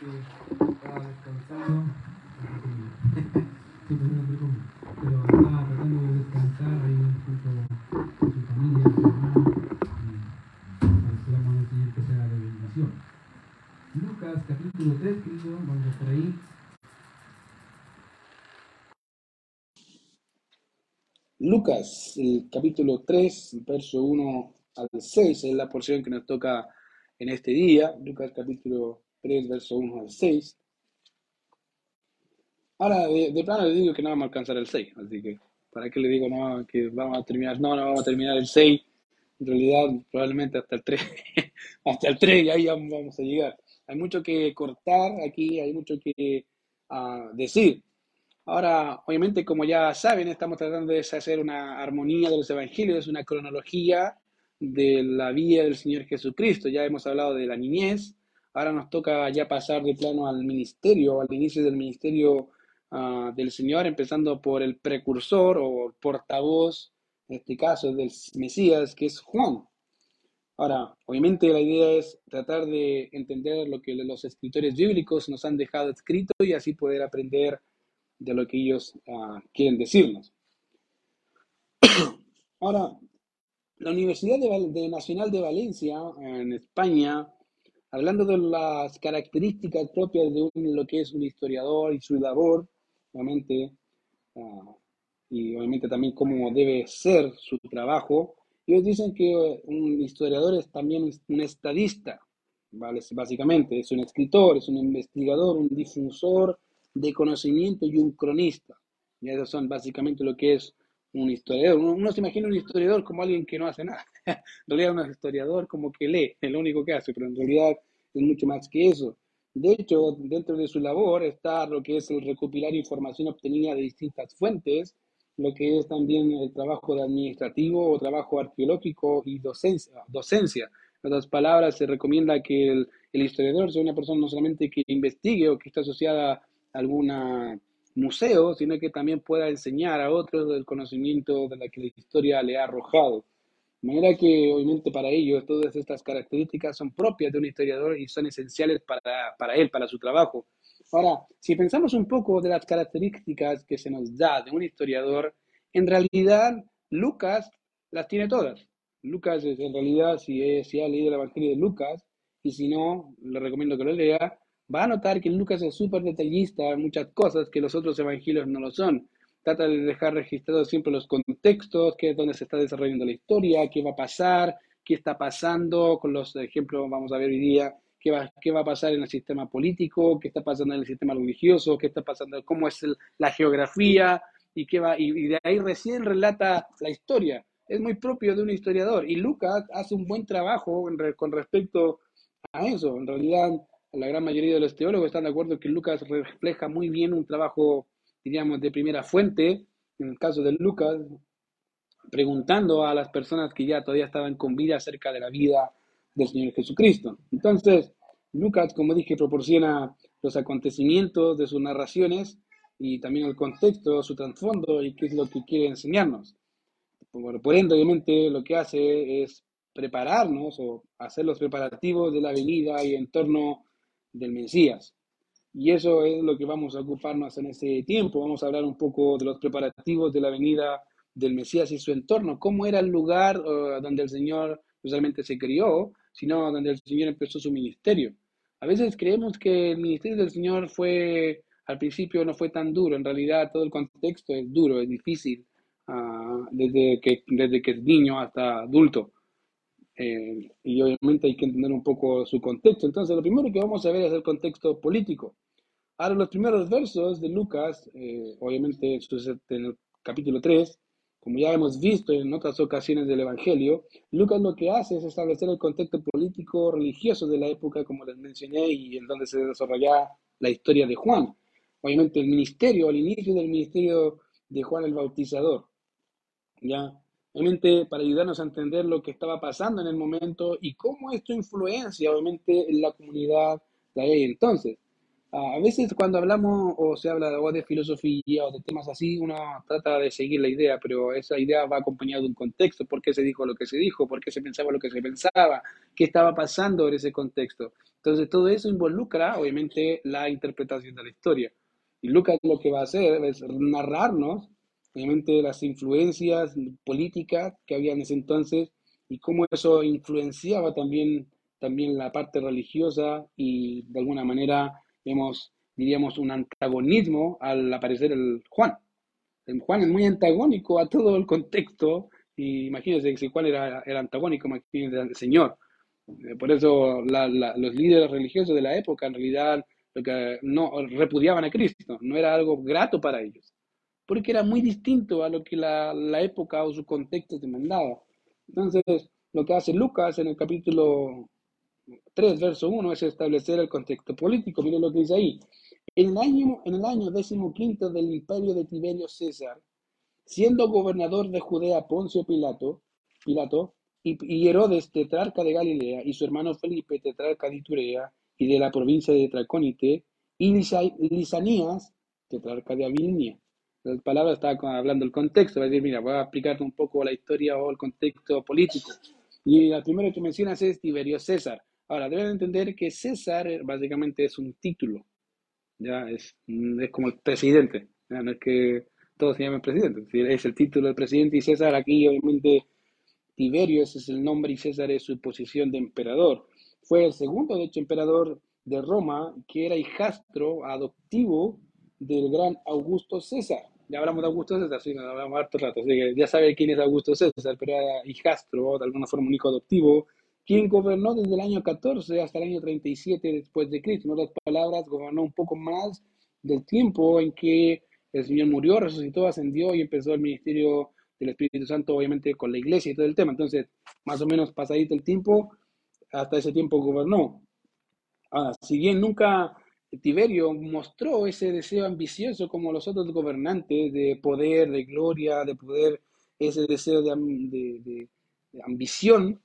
que estaba descansando. Preocupo, pero estaba tratando de descansar ahí junto con su familia, su hermano, y esperamos al Señor que sea de bendición. Lucas capítulo 3, querido, vamos a estar ahí. Lucas, el capítulo 3, verso 1 al 6, es la porción que nos toca en este día. Lucas capítulo 3, verso 1 al 6. Ahora, de, de plano le digo que no vamos a alcanzar el 6, así que, ¿para qué le digo no, que vamos a terminar? No, no vamos a terminar el 6, en realidad probablemente hasta el 3, hasta el 3 y ahí vamos a llegar. Hay mucho que cortar aquí, hay mucho que ah, decir. Ahora, obviamente, como ya saben, estamos tratando de hacer una armonía de los evangelios, una cronología de la vida del Señor Jesucristo. Ya hemos hablado de la niñez, ahora nos toca ya pasar de plano al ministerio, al inicio del ministerio ah, del Señor, empezando por el precursor o portavoz, en este caso del Mesías, que es Juan. Ahora, obviamente la idea es tratar de entender lo que los escritores bíblicos nos han dejado escrito y así poder aprender de lo que ellos ah, quieren decirnos. Ahora, la Universidad de de Nacional de Valencia, en España, hablando de las características propias de un- lo que es un historiador y su labor, obviamente, ah, y obviamente también cómo debe ser su trabajo, ellos dicen que un historiador es también un estadista, ¿vale? Básicamente, es un escritor, es un investigador, un difusor de conocimiento y un cronista. Y esos son básicamente lo que es un historiador. Uno, uno se imagina un historiador como alguien que no hace nada. En realidad, un historiador como que lee, es lo único que hace, pero en realidad es mucho más que eso. De hecho, dentro de su labor está lo que es el recopilar información obtenida de distintas fuentes, lo que es también el trabajo de administrativo o trabajo arqueológico y docencia. docencia. En otras palabras, se recomienda que el, el historiador sea una persona no solamente que investigue o que esté asociada a algún museo, sino que también pueda enseñar a otros el conocimiento de la que la historia le ha arrojado. De manera que, obviamente, para ellos todas estas características son propias de un historiador y son esenciales para, para él, para su trabajo. Ahora, si pensamos un poco de las características que se nos da de un historiador, en realidad Lucas las tiene todas. Lucas, en realidad, si, es- si ha leído el Evangelio de Lucas, y si no, le recomiendo que lo lea, va a notar que Lucas es súper detallista en muchas cosas que los otros evangelios no lo son. Trata de dejar registrados siempre los contextos, qué es donde se está desarrollando la historia, qué va a pasar, qué está pasando, con los ejemplos vamos a ver hoy día, qué va, qué va a pasar en el sistema político, qué está pasando en el sistema religioso, qué está pasando, cómo es la geografía, y, qué va, y, de ahí recién relata la historia. Es muy propio de un historiador, y Lucas hace un buen trabajo con respecto a eso. En realidad, la gran mayoría de los teólogos están de acuerdo que Lucas refleja muy bien un trabajo, diríamos, de primera fuente, en el caso de Lucas, preguntando a las personas que ya todavía estaban con vida acerca de la vida del Señor Jesucristo. Entonces, Lucas, como dije, proporciona los acontecimientos de sus narraciones y también el contexto, su trasfondo y qué es lo que quiere enseñarnos. Por, por ende, obviamente, lo que hace es prepararnos o hacer los preparativos de la venida y entorno del Mesías. Y eso es lo que vamos a ocuparnos en ese tiempo. Vamos a hablar un poco de los preparativos de la venida del Mesías y su entorno. ¿Cómo era el lugar uh, donde el Señor no solamente se crió, sino donde el Señor empezó su ministerio? A veces creemos que el ministerio del Señor fue, al principio no fue tan duro. En realidad todo el contexto es duro, es difícil, uh, desde, que, desde que es niño hasta adulto. Eh, y obviamente hay que entender un poco su contexto. Entonces, lo primero que vamos a ver es el contexto político. Ahora, los primeros versos de Lucas, eh, obviamente en el capítulo 3, como ya hemos visto en otras ocasiones del Evangelio, Lucas lo que hace es establecer el contexto político religioso de la época, como les mencioné, y en donde se desarrolla la historia de Juan. Obviamente el ministerio, al inicio del ministerio de Juan el Bautizador. ¿ya? Obviamente para ayudarnos a entender lo que estaba pasando en el momento y cómo esto influencia, obviamente, en la comunidad de ahí entonces. A veces cuando hablamos o se habla de filosofía o de temas así, uno trata de seguir la idea, pero esa idea va acompañada de un contexto, por qué se dijo lo que se dijo, por qué se pensaba lo que se pensaba, qué estaba pasando en ese contexto. Entonces todo eso involucra, obviamente, la interpretación de la historia. Y Lucas lo que va a hacer es narrarnos, obviamente, las influencias políticas que había en ese entonces y cómo eso influenciaba también, también la parte religiosa y de alguna manera vemos, diríamos, un antagonismo al aparecer el Juan. El Juan es muy antagónico a todo el contexto, y imagínense si Juan era, era antagónico, imagínense al Señor. Eh, Por eso los líderes religiosos de la época en realidad lo que no repudiaban a Cristo, no era algo grato para ellos, porque era muy distinto a lo que la, la época o su contexto demandaba. Entonces, lo que hace Lucas en el capítulo 3 verso uno es establecer el contexto político. Miren lo que dice ahí. En el año, en el año decimoquinto del imperio de Tiberio César, siendo gobernador de Judea Poncio Pilato, Pilato y, y Herodes, tetrarca de Galilea, y su hermano Felipe, tetrarca de Iturea y de la provincia de Traconite, y Lisa- Lisanías, tetrarca de Abilinia. La palabra con- hablando del contexto, va a decir, mira, voy a explicarte un poco la historia o el contexto político. Y la primera que mencionas es Tiberio César. Ahora, deben entender que César eh, básicamente es un título, ya es, mm, es como el presidente, ya no es que todos se llamen presidente, es el título del presidente y César aquí obviamente Tiberio, ese es el nombre y César es su posición de emperador. Fue el segundo, de hecho, emperador de Roma, que era hijastro adoptivo del gran Augusto César. Ya hablamos de Augusto César, sí, nos hablamos harto rato, así que ya sabe quién es Augusto César, pero era hijastro, de alguna forma un hijo adoptivo, quien gobernó desde el año 14 hasta el año 37 después de Cristo. En otras palabras, gobernó un poco más del tiempo en que el Señor murió, resucitó, ascendió y empezó el ministerio del Espíritu Santo, obviamente con la iglesia y todo el tema. Entonces, más o menos pasadito el tiempo, hasta ese tiempo gobernó. Ahora, si bien nunca Tiberio mostró ese deseo ambicioso como los otros gobernantes de poder, de gloria, de poder, ese deseo de, de- de- de ambición,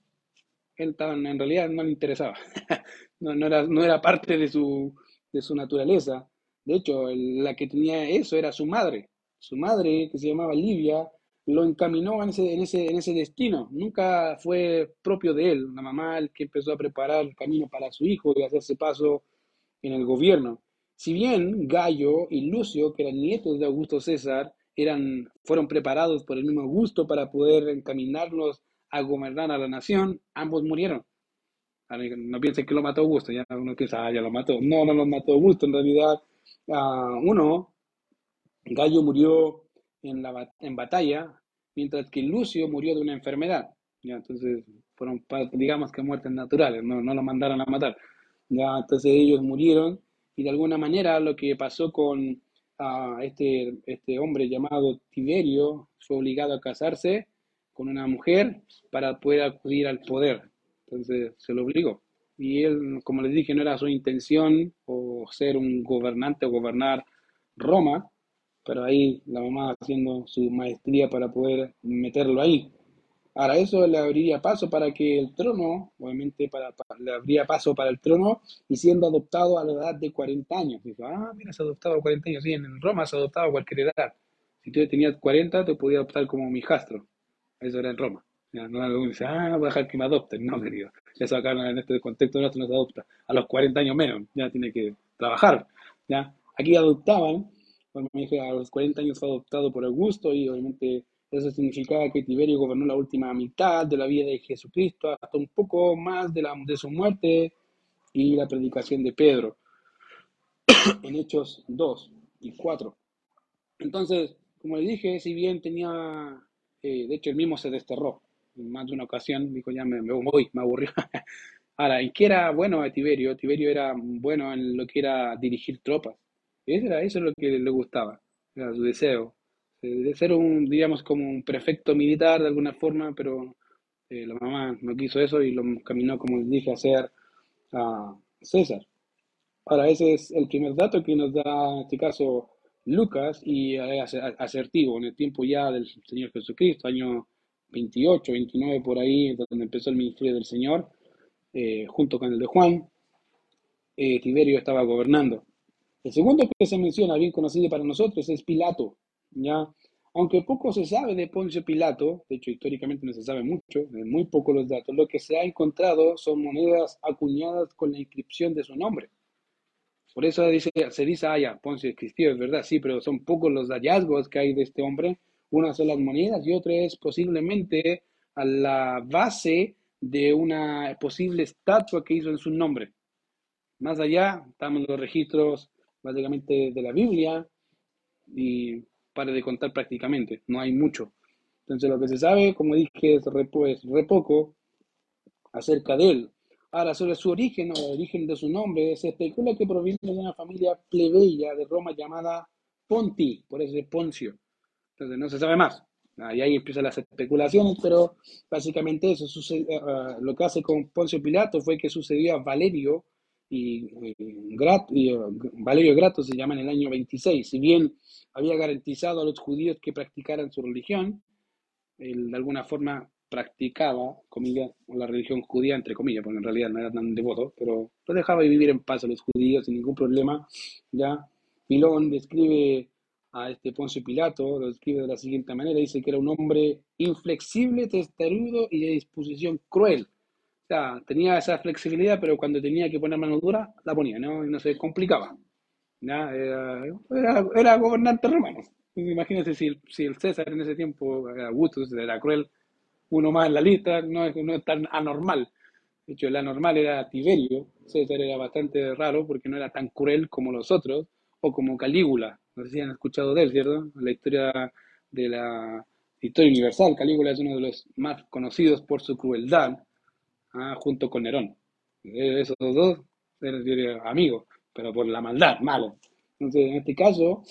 él en realidad no le interesaba. No, no era, no era parte de su, de su naturaleza. De hecho, la que tenía eso era su madre. Su madre, que se llamaba Livia, lo encaminó en ese, en ese, en ese destino. Nunca fue propio de él. La mamá el que empezó a preparar el camino para su hijo y hacerse paso en el gobierno. Si bien Gallo y Lucio, que eran nietos de Augusto César, eran, fueron preparados por el mismo Augusto para poder encaminarlos a gobernar a la nación, ambos murieron. No piensen que lo mató Augusto, ya uno piensa, ah, ya lo mató. No, no lo mató Augusto, en realidad, uno, Gallo murió en, la, en batalla, mientras que Lucio murió de una enfermedad. Ya, entonces, fueron, digamos que muertes naturales, no, no lo mandaron a matar. Ya, entonces ellos murieron y de alguna manera lo que pasó con ah, este, este hombre llamado Tiberio fue obligado a casarse con una mujer para poder acudir al poder. Entonces se lo obligó. Y él, como les dije, no era su intención o ser un gobernante o gobernar Roma, pero ahí la mamá haciendo su maestría para poder meterlo ahí. Ahora, eso le abriría paso para que el trono, obviamente para, para- le abría paso para el trono y siendo adoptado a la edad de 40 años. Dijo, ah, mira, se adoptado a 40 años. Sí, en Roma se ha adoptado a cualquier edad. Si tú tenías 40, te podía adoptar como mi hijastro. Eso era en Roma. Ya, no que dice, ah, voy a dejar que me adopten. No, querido. Eso acá en este contexto no se adopta. A los 40 años menos, ya tiene que trabajar. ¿ya? Aquí adoptaban, bueno, me dije, a los 40 años fue adoptado por Augusto y obviamente eso significaba que Tiberio gobernó la última mitad de la vida de Jesucristo, hasta un poco más de, la, de su muerte y la predicación de Pedro en Hechos 2 y 4. Entonces, como le dije, si bien tenía, eh, de hecho él mismo se desterró en más de una ocasión, dijo ya me, voy, me aburrió. Ahora, ¿en qué era bueno a Tiberio? Tiberio era bueno en lo que era dirigir tropas. Eso era eso es lo que le gustaba, era su deseo. Eh, De ser un, digamos, como un prefecto militar de alguna forma, pero eh, la mamá no quiso eso y lo caminó, como les dije, a ser a César. Ahora, ese es el primer dato que nos da, en este caso, Lucas, y es asertivo, en el tiempo ya del Señor Jesucristo, año 28, 29 por ahí, donde empezó el ministerio del Señor, eh, junto con el de Juan, eh, Tiberio estaba gobernando. El segundo que se menciona, bien conocido para nosotros, es Pilato. ¿Ya? Aunque poco se sabe de Poncio Pilato, de hecho históricamente no se sabe mucho, muy poco los datos, lo que se ha encontrado son monedas acuñadas con la inscripción de su nombre. Por eso dice, se dice, ah, ya, Poncio existió, es verdad, sí, pero son pocos los hallazgos que hay de este hombre. Una son las monedas y otra es posiblemente a la base de una posible estatua que hizo en su nombre. Más allá, estamos los registros básicamente de la Biblia y para de contar prácticamente, no hay mucho. Entonces lo que se sabe, como dije, es re, pues, re poco acerca de él. Ahora, sobre su origen o el origen de su nombre, se especula que proviene de una familia plebeya de Roma llamada Ponti, por eso es Poncio. Entonces no se sabe más. Y ahí empiezan las especulaciones, pero básicamente eso sucede, eh, eh, lo que hace con Poncio Pilato fue que sucedió a Valerio y, y, eh, Valerio Grato se llama en el año 26. Si bien había garantizado a los judíos que practicaran su religión, él de alguna forma practicaba, comillas, la religión judía, entre comillas, porque en realidad no era tan devoto, pero lo dejaba vivir en paz a los judíos sin ningún problema. Ya Pilón describe a este Poncio Pilato, lo describe de la siguiente manera, dice que era un hombre inflexible, testarudo y de disposición cruel sea, tenía esa flexibilidad, pero cuando tenía que poner mano dura, la ponía, ¿no? Y no se complicaba. Era, era, gobernante romano. Imagínense si, si, el César en ese tiempo, Augusto, era cruel, uno más en la lista, no es, no es tan anormal. De hecho, el anormal era Tiberio. César era bastante raro porque no era tan cruel como los otros, o como Calígula. No sé si han escuchado de él, ¿cierto? La historia de la historia universal. Calígula es uno de los más conocidos por su crueldad ah, junto con Nerón. Eh, esos dos eran amigos, pero por la maldad, malo. Entonces, en este caso,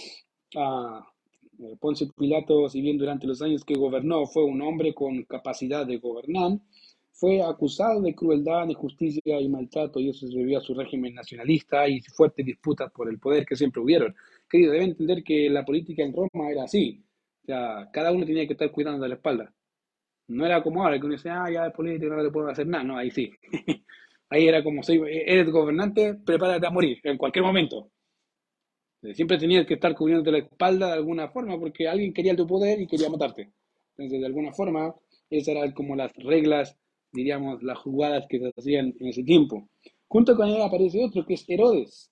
ah, Pilato, si bien durante los años que gobernó fue un hombre con capacidad de gobernar, fue acusado de crueldad, injusticia y maltrato, y eso se debió a su régimen nacionalista y fuertes disputas por el poder que siempre hubieron. Querido, deben entender que la política en Roma era así. O cada uno tenía que estar cuidando de la espalda. No era como ahora, que uno dice, ah, ya es político, no le puedo hacer nada. No, ahí sí. ahí era como, soy, eres gobernante, prepárate a morir en cualquier momento. Siempre tenías que estar cubriéndote la espalda de alguna forma porque alguien quería tu poder y quería matarte. Entonces, de alguna forma, esas eran como las reglas, diríamos, las jugadas que se hacían en ese tiempo. Junto con él aparece otro que es Herodes.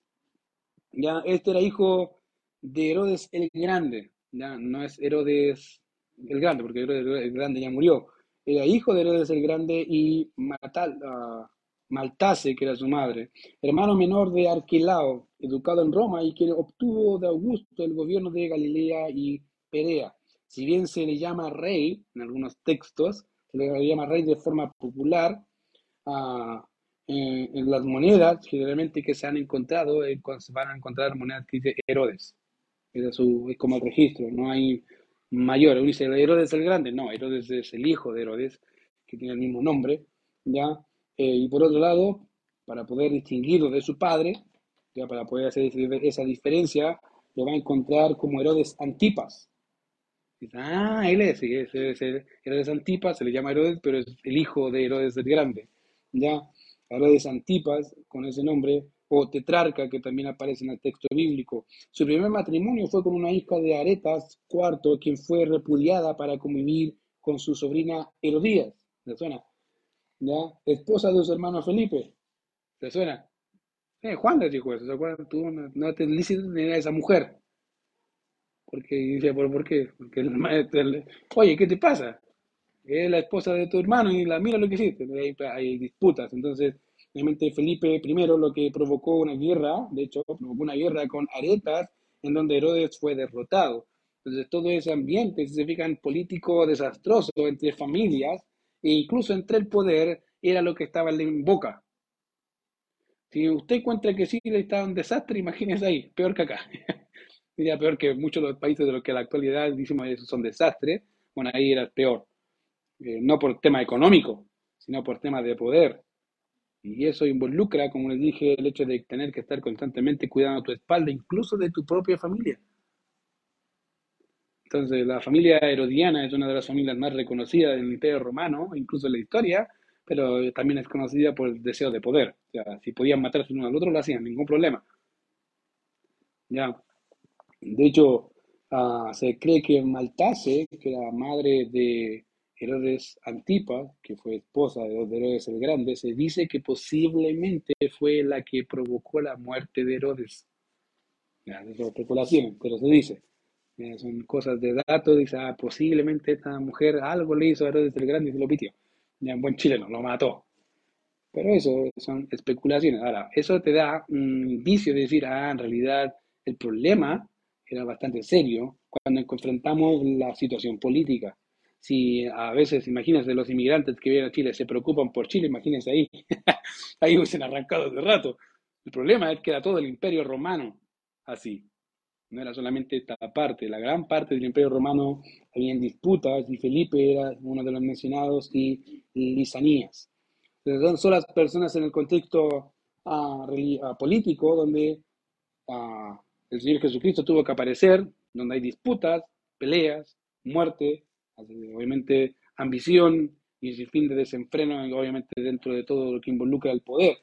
Ya, este era hijo de Herodes el Grande. Ya, no es Herodes el Grande, porque Herodes el Grande ya murió. Era hijo de Herodes el Grande y Matal, uh, Maltase, que era su madre, hermano menor de Arquelao, educado en Roma y que obtuvo de Augusto el gobierno de Galilea y Perea. Si bien se le llama rey en algunos textos, se le llama rey de forma popular, uh, en, las monedas generalmente que se han encontrado, eh, se van a encontrar monedas que dice Herodes. Es, su, es como el registro, no hay mayor. Uno dice, Herodes el Grande. No, Herodes es el hijo de Herodes, que tiene el mismo nombre, ¿ya? Eh, y por otro lado, para poder distinguirlo de su padre, ya para poder hacer esa diferencia, lo va a encontrar como Herodes Antipas. Ah, él es, sí, es, Herodes Antipas, se le llama Herodes, pero es el hijo de Herodes el Grande. Ya, Herodes Antipas, con ese nombre, o tetrarca, que también aparece en el texto bíblico. Su primer matrimonio fue con una hija de Aretas IV, quien fue repudiada para convivir con su sobrina Herodías. ¿Le suena? ¿Ya? Esposa de su hermano Felipe. ¿Le suena? Eh, Juan le dijo eso, ¿se acuerdan? Tú no, te lícito a esa mujer. Porque dice, ¿por, qué? Porque el, oye, ¿qué te pasa? Es la esposa de tu hermano y la mira lo que hiciste. Hay, hay disputas. Entonces, Obviamente Felipe I lo que provocó una guerra, de hecho, provocó una guerra con Aretas, en donde Herodes fue derrotado. Entonces todo ese ambiente, si se fijan, político desastroso entre familias e incluso entre el poder, era lo que estaba en boca. Si usted encuentra que Chile está un desastre, imagínese ahí, peor que acá. Diría peor que muchos de los países de los que en la actualidad decimos son desastres. Bueno, ahí era peor. Eh, no por tema económico, sino por tema de poder. Y eso involucra, como les dije, el hecho de tener que estar constantemente cuidando tu espalda, incluso de tu propia familia. Entonces, la familia herodiana es una de las familias más reconocidas del Imperio Romano, incluso en la historia, pero también es conocida por el deseo de poder. O si podían matarse uno al otro, lo hacían, ningún problema. ¿ya? De hecho, ah, se cree que Maltase, que era madre de Herodes Antipas, que fue esposa de Herodes el Grande, se dice que posiblemente fue la que provocó la muerte de Herodes. Ya, es especulación, pero se dice. son cosas de datos, dice, ah, posiblemente esta mujer algo le hizo a Herodes el Grande y se lo pitió. Ya, en buen chileno, lo mató. Pero eso son especulaciones. Ahora, eso te da un indicio de decir, ah, en realidad el problema era bastante serio cuando confrontamos la situación política. Si a veces, imagínense, los inmigrantes que vienen a Chile se preocupan por Chile, imagínense ahí, ahí hubiesen arrancado de rato. El problema es que era todo el imperio romano así. No era solamente esta parte, la gran parte del imperio romano había disputas y Felipe era uno de los mencionados y Lisanías son las personas en el contexto ah, ah, político donde ah, el Señor Jesucristo tuvo que aparecer, donde hay disputas, peleas, muerte, obviamente ambición y ese fin de desenfreno, obviamente dentro de todo lo que involucra el poder.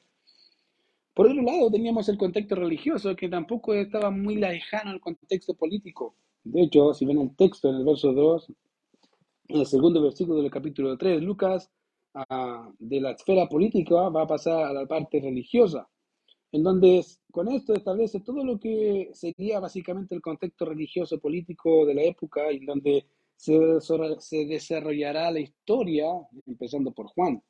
Por otro lado, teníamos el contexto religioso que tampoco estaba muy lejano al contexto político. De hecho, si ven el texto en el verso 2, en el segundo versículo del capítulo 3, Lucas de la esfera política va a pasar a la parte religiosa, en donde con esto establece todo lo que sería básicamente el contexto religioso político de la época, en donde se, se desarrollará la historia, empezando por Juan,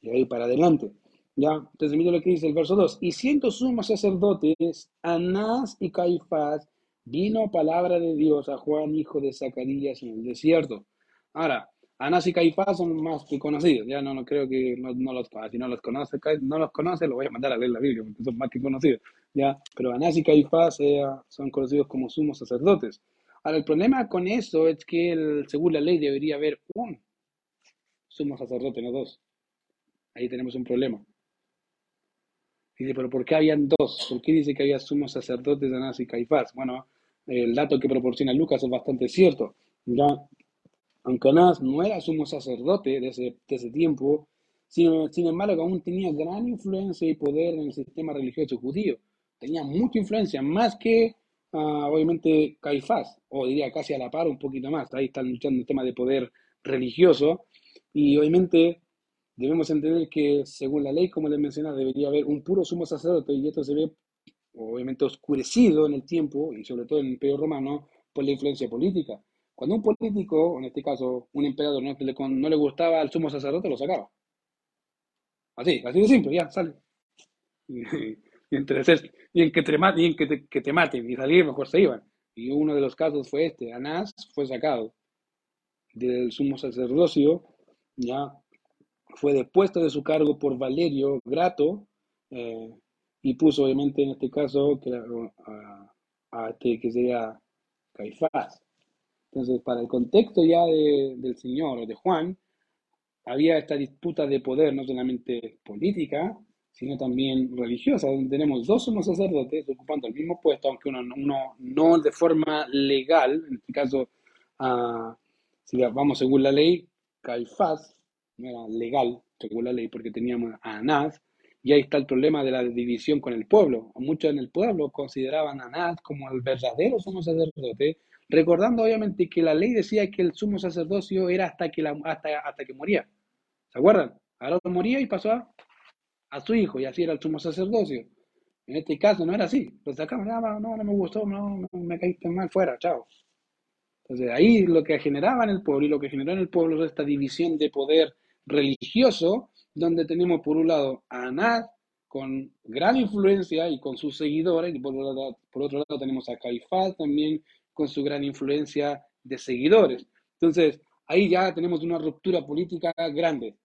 y ahí para adelante. Ya, entonces mira lo que dice el verso 2. Y siendo sumos sacerdotes, Anás y Caifás, vino palabra de Dios a Juan, hijo de Zacarías, en el desierto. Ahora, Anás y Caifás son más que conocidos, ya no, no creo que no, los si no los conoce, no los conoce, lo voy a mandar a leer la Biblia porque son más que conocidos, ya, pero Anás y Caifás eh, son conocidos como sumos sacerdotes. Ahora, el problema con eso es que según la ley debería haber un sumo sacerdote, no dos. Ahí tenemos un problema. Dice, pero ¿por qué habían dos? ¿Por qué dice que había sumos sacerdotes de Anás y Caifás? Bueno, el dato que proporciona Lucas es bastante cierto. Ya aunque Anás no era sumo sacerdote de ese, tiempo, sin embargo aún tenía gran influencia y poder en el sistema religioso judío. Tenía mucha influencia, más que obviamente Caifás, o diría casi a la par un poquito más. Ahí están luchando el tema de poder religioso. Y obviamente debemos entender que según la ley, como les mencionaba, debería haber un puro sumo sacerdote y esto se ve obviamente oscurecido en el tiempo y sobre todo en el Imperio Romano por la influencia política. Cuando un político, en este caso un emperador, no, le, gustaba al sumo sacerdote, lo sacaba. Así, así de simple, ya, sale. Y, entre y en, que te, y en que te, que te maten y salir, mejor se iban. Y uno de los casos fue este, Anás fue sacado del sumo sacerdocio, ya fue depuesto de su cargo por Valerio Grato eh, y puso obviamente en este caso que, a, a, este que sería Caifás. Entonces, para el contexto ya del Señor o de Juan, había esta disputa de poder, no solamente política, sino también religiosa, donde tenemos dos somos sacerdotes ocupando el mismo puesto, aunque uno, no de forma legal, en este caso, uh, si vamos según la ley, Caifás no era legal según la ley porque teníamos a Anás, y ahí está el problema de la división con el pueblo. Muchos en el pueblo consideraban a Anás como el verdadero sumo sacerdote, recordando obviamente que la ley decía que el sumo sacerdocio era hasta que, la, hasta, hasta que moría. ¿Se acuerdan? Aarón moría y pasó a, a, su hijo, y así era el sumo sacerdocio. En este caso no era así. Lo sacaban, no, no, no me gustó, no, no me caíste mal, fuera, chao. Entonces ahí lo que generaba en el pueblo y lo que generó en el pueblo es esta división de poder religioso, donde tenemos por un lado a Anás con gran influencia y con sus seguidores, y por otro lado, por otro lado tenemos a Caifás también con su gran influencia de seguidores. Entonces, ahí ya tenemos una ruptura política grande.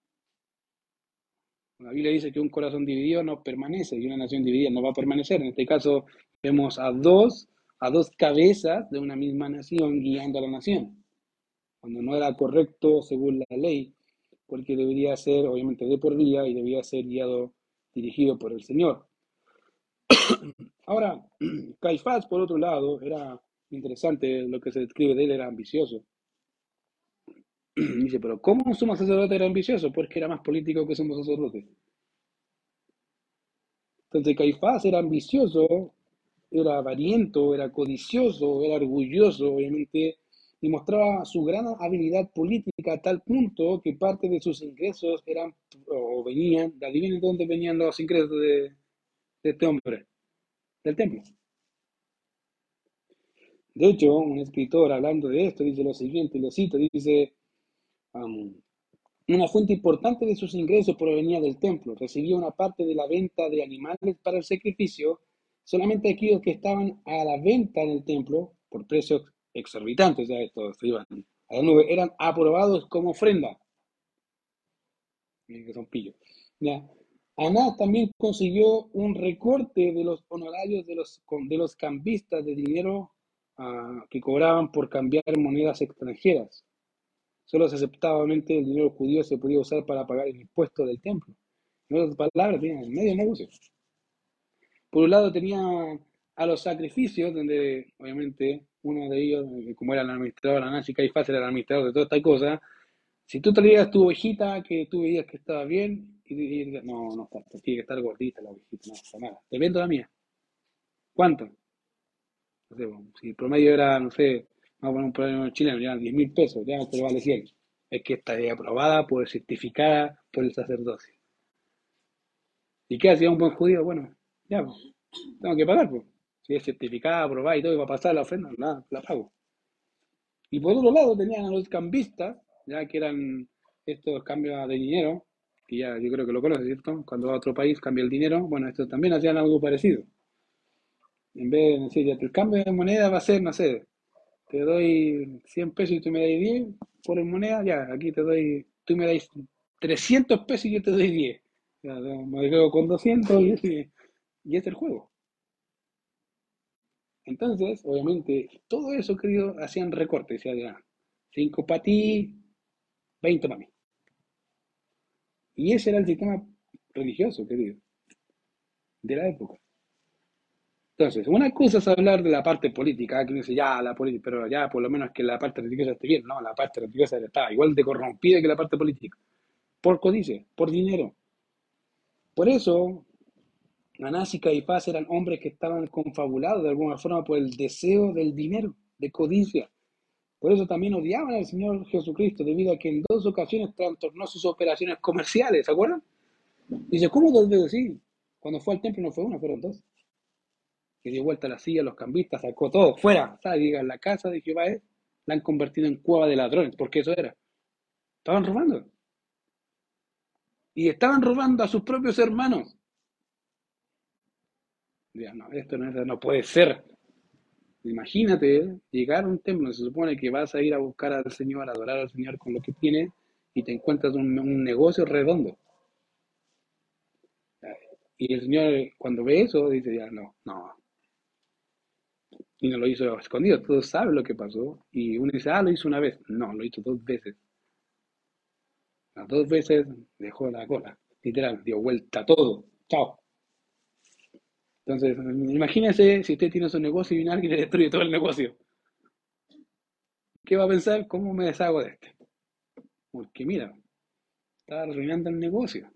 La Biblia dice que un corazón dividido no permanece y una nación dividida no va a permanecer. En este caso, vemos a dos, a dos cabezas de una misma nación guiando a la nación. Cuando no era correcto según la ley, porque debería ser obviamente de por día y debía ser guiado, dirigido por el Señor. Ahora, Caifás, por otro lado, era interesante lo que se describe de él, era ambicioso. Dice, pero ¿cómo un sumo sacerdote era ambicioso? Porque era más político que sumo sacerdote. Entonces Caifás era ambicioso era avariento, era codicioso, era orgulloso, obviamente, y mostraba su gran habilidad política a tal punto que parte de sus ingresos eran o venían, adivinen dónde venían los ingresos de, de este hombre, del templo. De hecho, un escritor hablando de esto dice lo siguiente, lo cito, dice, una fuente importante de sus ingresos provenía del templo, recibía una parte de la venta de animales para el sacrificio, solamente aquellos que estaban a la venta en el templo, por precios exorbitantes, ya estos eran aprobados como ofrenda. Miren que son pillos. ¿ya? También consiguió un recorte de los honorarios de los, de los cambistas de dinero ah, que cobraban por cambiar monedas extranjeras. Solo se aceptaba el dinero judío se podía usar para pagar el impuesto del templo. En otras palabras, tenían medio negocio. Por un lado tenía a los sacrificios, donde obviamente uno de ellos, eh, como era el administrador, Anás y Caifás era el administrador de toda esta cosa, si tú traías tu ovejita que tú veías que estaba bien, y, no, no está, tiene que estar gordita la ovejita, no, está nada. Te vendo la mía. ¿Cuánto? No sé, si el promedio era, no sé, vamos a poner un promedio chileno, ya 10 mil pesos, ya te vale 100. Es que está aprobada, por certificada por el sacerdocio. ¿Y qué hacía un buen judío? Bueno, ya, pues, tengo que pagar, pues. Si es certificada, aprobada y todo, y va a pasar la ofrenda, nada, la pago. Y por otro lado tenían a los cambistas, ya que eran estos cambios de dinero, que ya yo creo que lo conoces, ¿cierto? Cuando va a otro país cambia el dinero, bueno, estos también hacían algo parecido. En vez de decir, ya el cambio de moneda va a ser, no sé, te doy 100 pesos y tú me das 10 por moneda, ya, aquí te doy, tú me das 300 pesos y yo te doy 10. Ya, me quedo con 200 y, y es el juego. Entonces, obviamente, todo eso, querido, hacían recortes. Decía, 5 para ti, 20 para mí. Y ese era el sistema religioso, querido, de la época. Entonces, una cosa es hablar de la parte política, que dice, ya, la política, pero ya por lo menos que la parte religiosa esté bien. No, la parte religiosa está igual de corrompida que la parte política. Por codicia, por dinero. Por eso, Anás y Caifás eran hombres que estaban confabulados de alguna forma por el deseo del dinero, de codicia. Por eso también odiaban al Señor Jesucristo, debido a que en dos ocasiones trastornó sus operaciones comerciales, ¿se acuerdan? Dice, ¿cómo dos veces? Sí, cuando fue al templo no fue una, fueron dos. Que dio vuelta a la silla, los cambistas, sacó todo, fuera, ¿sabes? la casa de Jehová es, la han convertido en cueva de ladrones, porque eso era. Estaban robando. Y estaban robando a sus propios hermanos no, esto no, puede ser. Imagínate llegar a un templo, se supone que vas a ir a buscar al Señor, a adorar al Señor con lo que tienes, y te encuentras un, un negocio redondo. Y el Señor, cuando ve eso, dice, ya, no, no. Y no lo hizo escondido, todos saben lo que pasó. Y uno dice, ah, lo hizo una vez. No, lo hizo dos veces. Las dos veces dejó la cola, literal, dio vuelta todo. Chao. Entonces, imagínese si usted tiene su negocio y viene alguien y le destruye todo el negocio. ¿Qué va a pensar? ¿Cómo me deshago de este? Porque mira, está arruinando el negocio.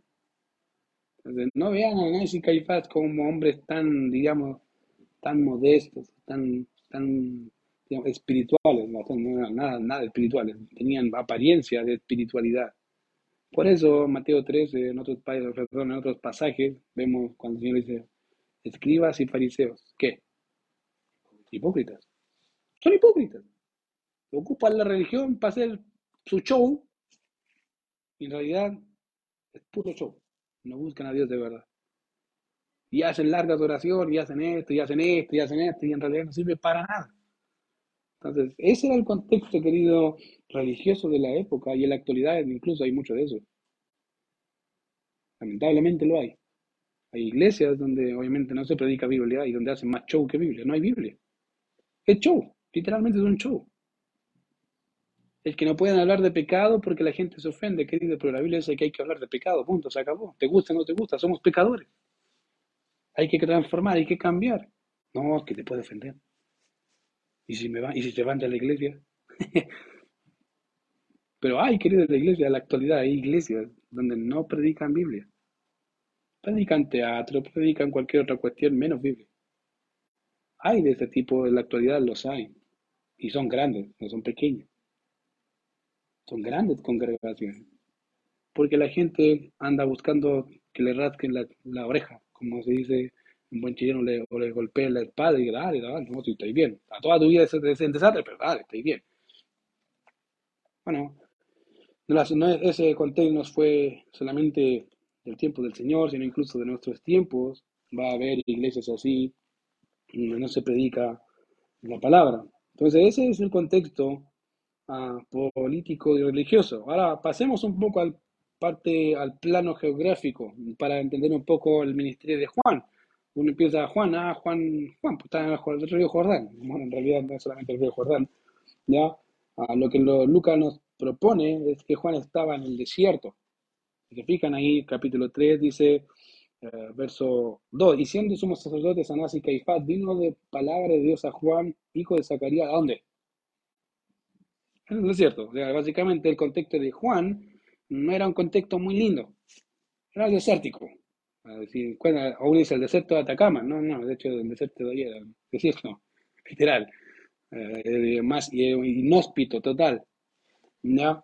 Entonces, no vean a Nancy Caifás como hombres tan, digamos, tan modestos, tan, tan espirituales, no, nada, nada espirituales, tenían apariencia de espiritualidad. Por eso, Mateo 13, en otros, en otros pasajes, vemos cuando el Señor dice, escribas y fariseos. ¿Qué? Hipócritas. Son hipócritas. Ocupan la religión para hacer su show y en realidad es puro show. No buscan a Dios de verdad. Y hacen largas oraciones, y hacen esto, y hacen esto, y hacen esto, y en realidad no sirve para nada. Entonces, ese era el contexto, querido, religioso de la época, y en la actualidad incluso hay mucho de eso. Lamentablemente lo hay. Hay iglesias donde obviamente no se predica Biblia y donde hacen más show que Biblia. No hay Biblia. Es show. Literalmente es un show. El que no pueden hablar de pecado porque la gente se ofende, querido, pero la Biblia dice que hay que hablar de pecado, punto, se acabó. ¿Te gusta o no te gusta? Somos pecadores. Hay que transformar, hay que cambiar. No, que te puede ofender. ¿Y si, me va, y si se van de la iglesia? pero hay, querido, de la iglesia, en la actualidad hay iglesias donde no predican Biblia. Predican teatro, predican cualquier otra cuestión menos Biblia. hay de ese tipo en la actualidad, los hay. Y son grandes, no son pequeños. Son grandes congregaciones. Porque la gente anda buscando que le rasquen la, oreja, como se dice un buen chileno, le, o le golpee la espada y diga, dale, dale, no, si estáis bien. A toda tu vida es, es desastre, pero dale, estáis bien. Bueno, ese contexto no fue solamente del tiempo del Señor, sino incluso de nuestros tiempos. Va a haber iglesias así, donde no se predica la palabra. Entonces, ese es el contexto ah, político y religioso. Ahora, pasemos un poco al, parte, al plano geográfico para entender un poco el ministerio de Juan. Uno empieza, Juan, ah, Juan, Juan, pues está en el río Jordán. Bueno, en realidad no es solamente el río Jordán. ¿ya? Ah, lo que Lucas nos propone es que Juan estaba en el desierto. Si se fijan ahí, capítulo 3 dice, eh, verso 2, y siendo sumo sacerdote Anás y Caifás, vino de palabra de Dios a Juan, hijo de Zacarías, ¿a dónde? En el desierto. Básicamente el contexto de Juan no era un contexto muy lindo, era desértico. decir, aún dice el desierto de Atacama, no, no, de hecho el desierto de hoy desierto, literal. Eh, más inhóspito total. ¿ya?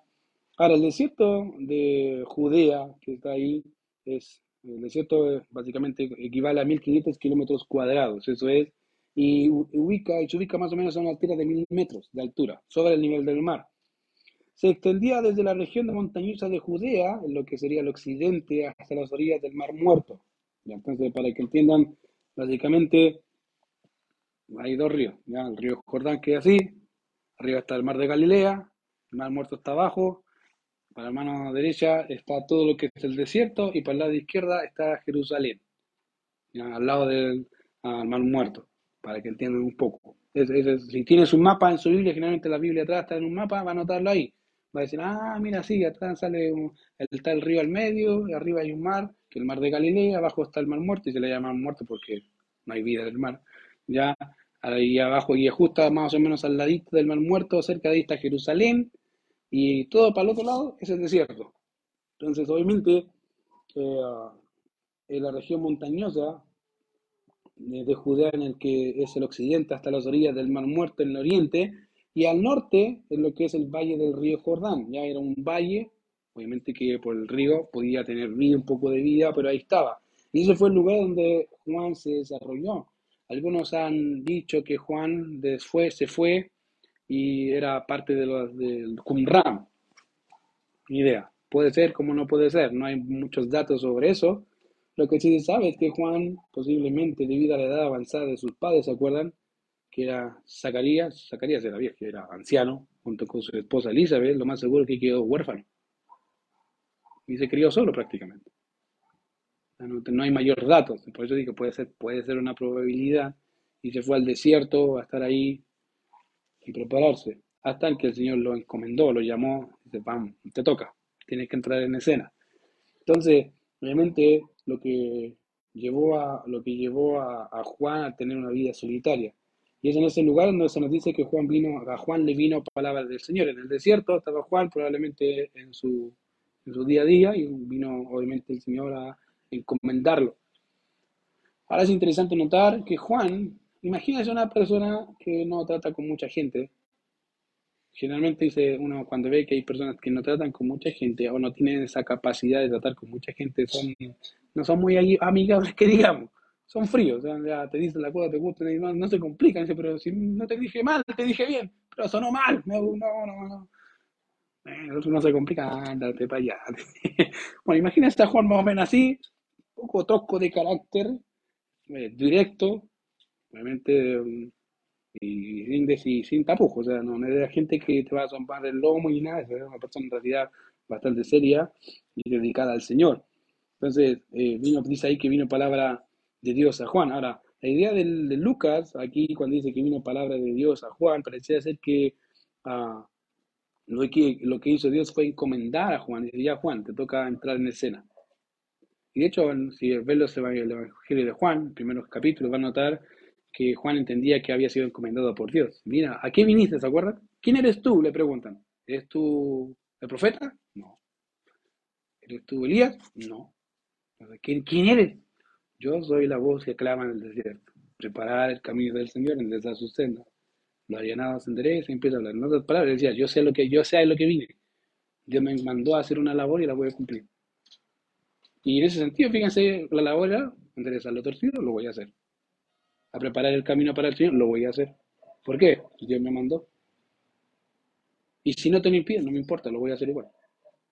Ahora, el desierto de Judea, que está ahí, es, el desierto básicamente equivale a 1500 kilómetros cuadrados, eso es, y ubica, se ubica más o menos a una altura de 1000 metros de altura, sobre el nivel del mar. Se extendía desde la región de montañosa de Judea, en lo que sería el occidente, hasta las orillas del Mar Muerto. Entonces, para que entiendan, básicamente hay dos ríos. El río Jordán que es así, arriba está el mar de Galilea, el mar muerto está abajo, para la mano derecha está todo lo que es el desierto y para el lado izquierda está Jerusalén, al lado del mar muerto, para que entiendan un poco. si tienes un mapa en su Biblia, generalmente la Biblia atrás está en un mapa, va a anotarlo ahí. Va a decir, ah, mira, sí, atrás sale está el río al medio, arriba hay un mar, que el mar de Galilea, abajo está el mar muerto y se le llama muerto porque no hay vida en el mar. Ya ahí abajo y justo más o menos al ladito del Mar Muerto, cerca de ahí está Jerusalén, y todo para el otro lado es el desierto. Entonces, obviamente, eh, en la región montañosa de, Judea, en el que es el occidente, hasta las orillas del Mar Muerto en el oriente, y al norte, en lo que es el valle del río Jordán. Ya era un valle, obviamente que por el río podía tener vida, un poco de vida, pero ahí estaba. Y ese fue el lugar donde Juan se desarrolló. Algunos han dicho que Juan después se fue y era parte de los, del Qumran. idea. Puede ser como no puede ser. No hay muchos datos sobre eso. Lo que sí se sabe es que Juan, posiblemente debido a la edad avanzada de sus padres, ¿se acuerdan? Que era Zacarías. Zacarías era viejo, era anciano, junto con su esposa Elizabeth. Lo más seguro que quedó huérfano. Y se crió solo prácticamente. No, hay mayor datos, por eso digo, puede ser, puede ser una probabilidad. Y se fue al desierto a estar ahí y prepararse. Hasta que el Señor lo encomendó, lo llamó, dice, vamos, te toca, tienes que entrar en escena. Entonces, obviamente, lo que llevó a, lo que llevó a, Juan a tener una vida solitaria. Y es en ese lugar donde se nos dice que Juan vino, a Juan le vino palabras del Señor. En el desierto estaba Juan probablemente en su, en su día a día y vino obviamente el Señor a, encomendarlo. Ahora es interesante notar que Juan, imagínese una persona que no trata con mucha gente. Generalmente dice uno cuando ve que hay personas que no tratan con mucha gente o no tienen esa capacidad de tratar con mucha gente, son, no son muy amigables que digamos, son fríos, ya te dicen la cosa, te gusta, no, no se complican, pero si no te dije mal, te dije bien, pero sonó mal, no, no, no, no. Eh, no se complica, ándate para allá. bueno, imagínate a Juan más o menos así, poco tosco de carácter, eh, directo, obviamente, mm, y sin, sin tapujos, o sea, no, es de la gente que te va a zompar el lomo y nada, es una persona en realidad bastante seria y dedicada al Señor. Entonces, eh, vino, dice ahí que vino palabra de Dios a Juan. Ahora, la idea de, Lucas, aquí cuando dice que vino palabra de Dios a Juan, parecía ser que, ah, lo que lo que hizo Dios fue encomendar a Juan. Dice, ya Juan, te toca entrar en escena. Y de hecho, si ven los el Evangelio de Juan, primeros capítulos, van a notar que Juan entendía que había sido encomendado por Dios. Mira, ¿a qué viniste? ¿Se acuerdan? ¿Quién eres tú? Le preguntan. ¿Eres tú el profeta? No. ¿Eres tú Elías? No. ¿Quién, quién eres? Yo soy la voz que clama en el desierto. preparar el camino del Señor, enderezar su senda. Lo allanado se endereza y empieza a hablar. En otras palabras, decía, yo sé lo que yo sé a lo que vine. Dios me mandó a hacer una labor y la voy a cumplir. Y en ese sentido, fíjense, la labor era enderezar lo torcido, lo voy a hacer. A preparar el camino para el Señor, lo voy a hacer. ¿Por qué? Dios me mandó. Y si no te lo impide, no me importa, lo voy a hacer igual.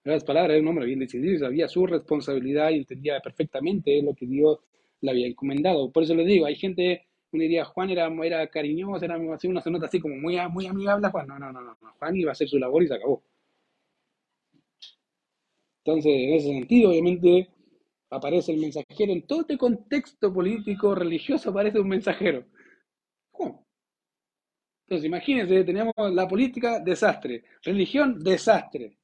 En las palabras, era un hombre bien decidido, sabía su responsabilidad y entendía perfectamente lo que Dios le había encomendado. Por eso le digo, hay gente, uno diría, Juan era, era cariñoso, era así, una nota así como muy, muy amigable Juan. No, no, no, no, Juan iba a hacer su labor y se acabó. Entonces, en ese sentido, obviamente, aparece el mensajero. En todo este contexto político, religioso, aparece un mensajero. Entonces, imagínense, tenemos la política, desastre. Religión, desastre.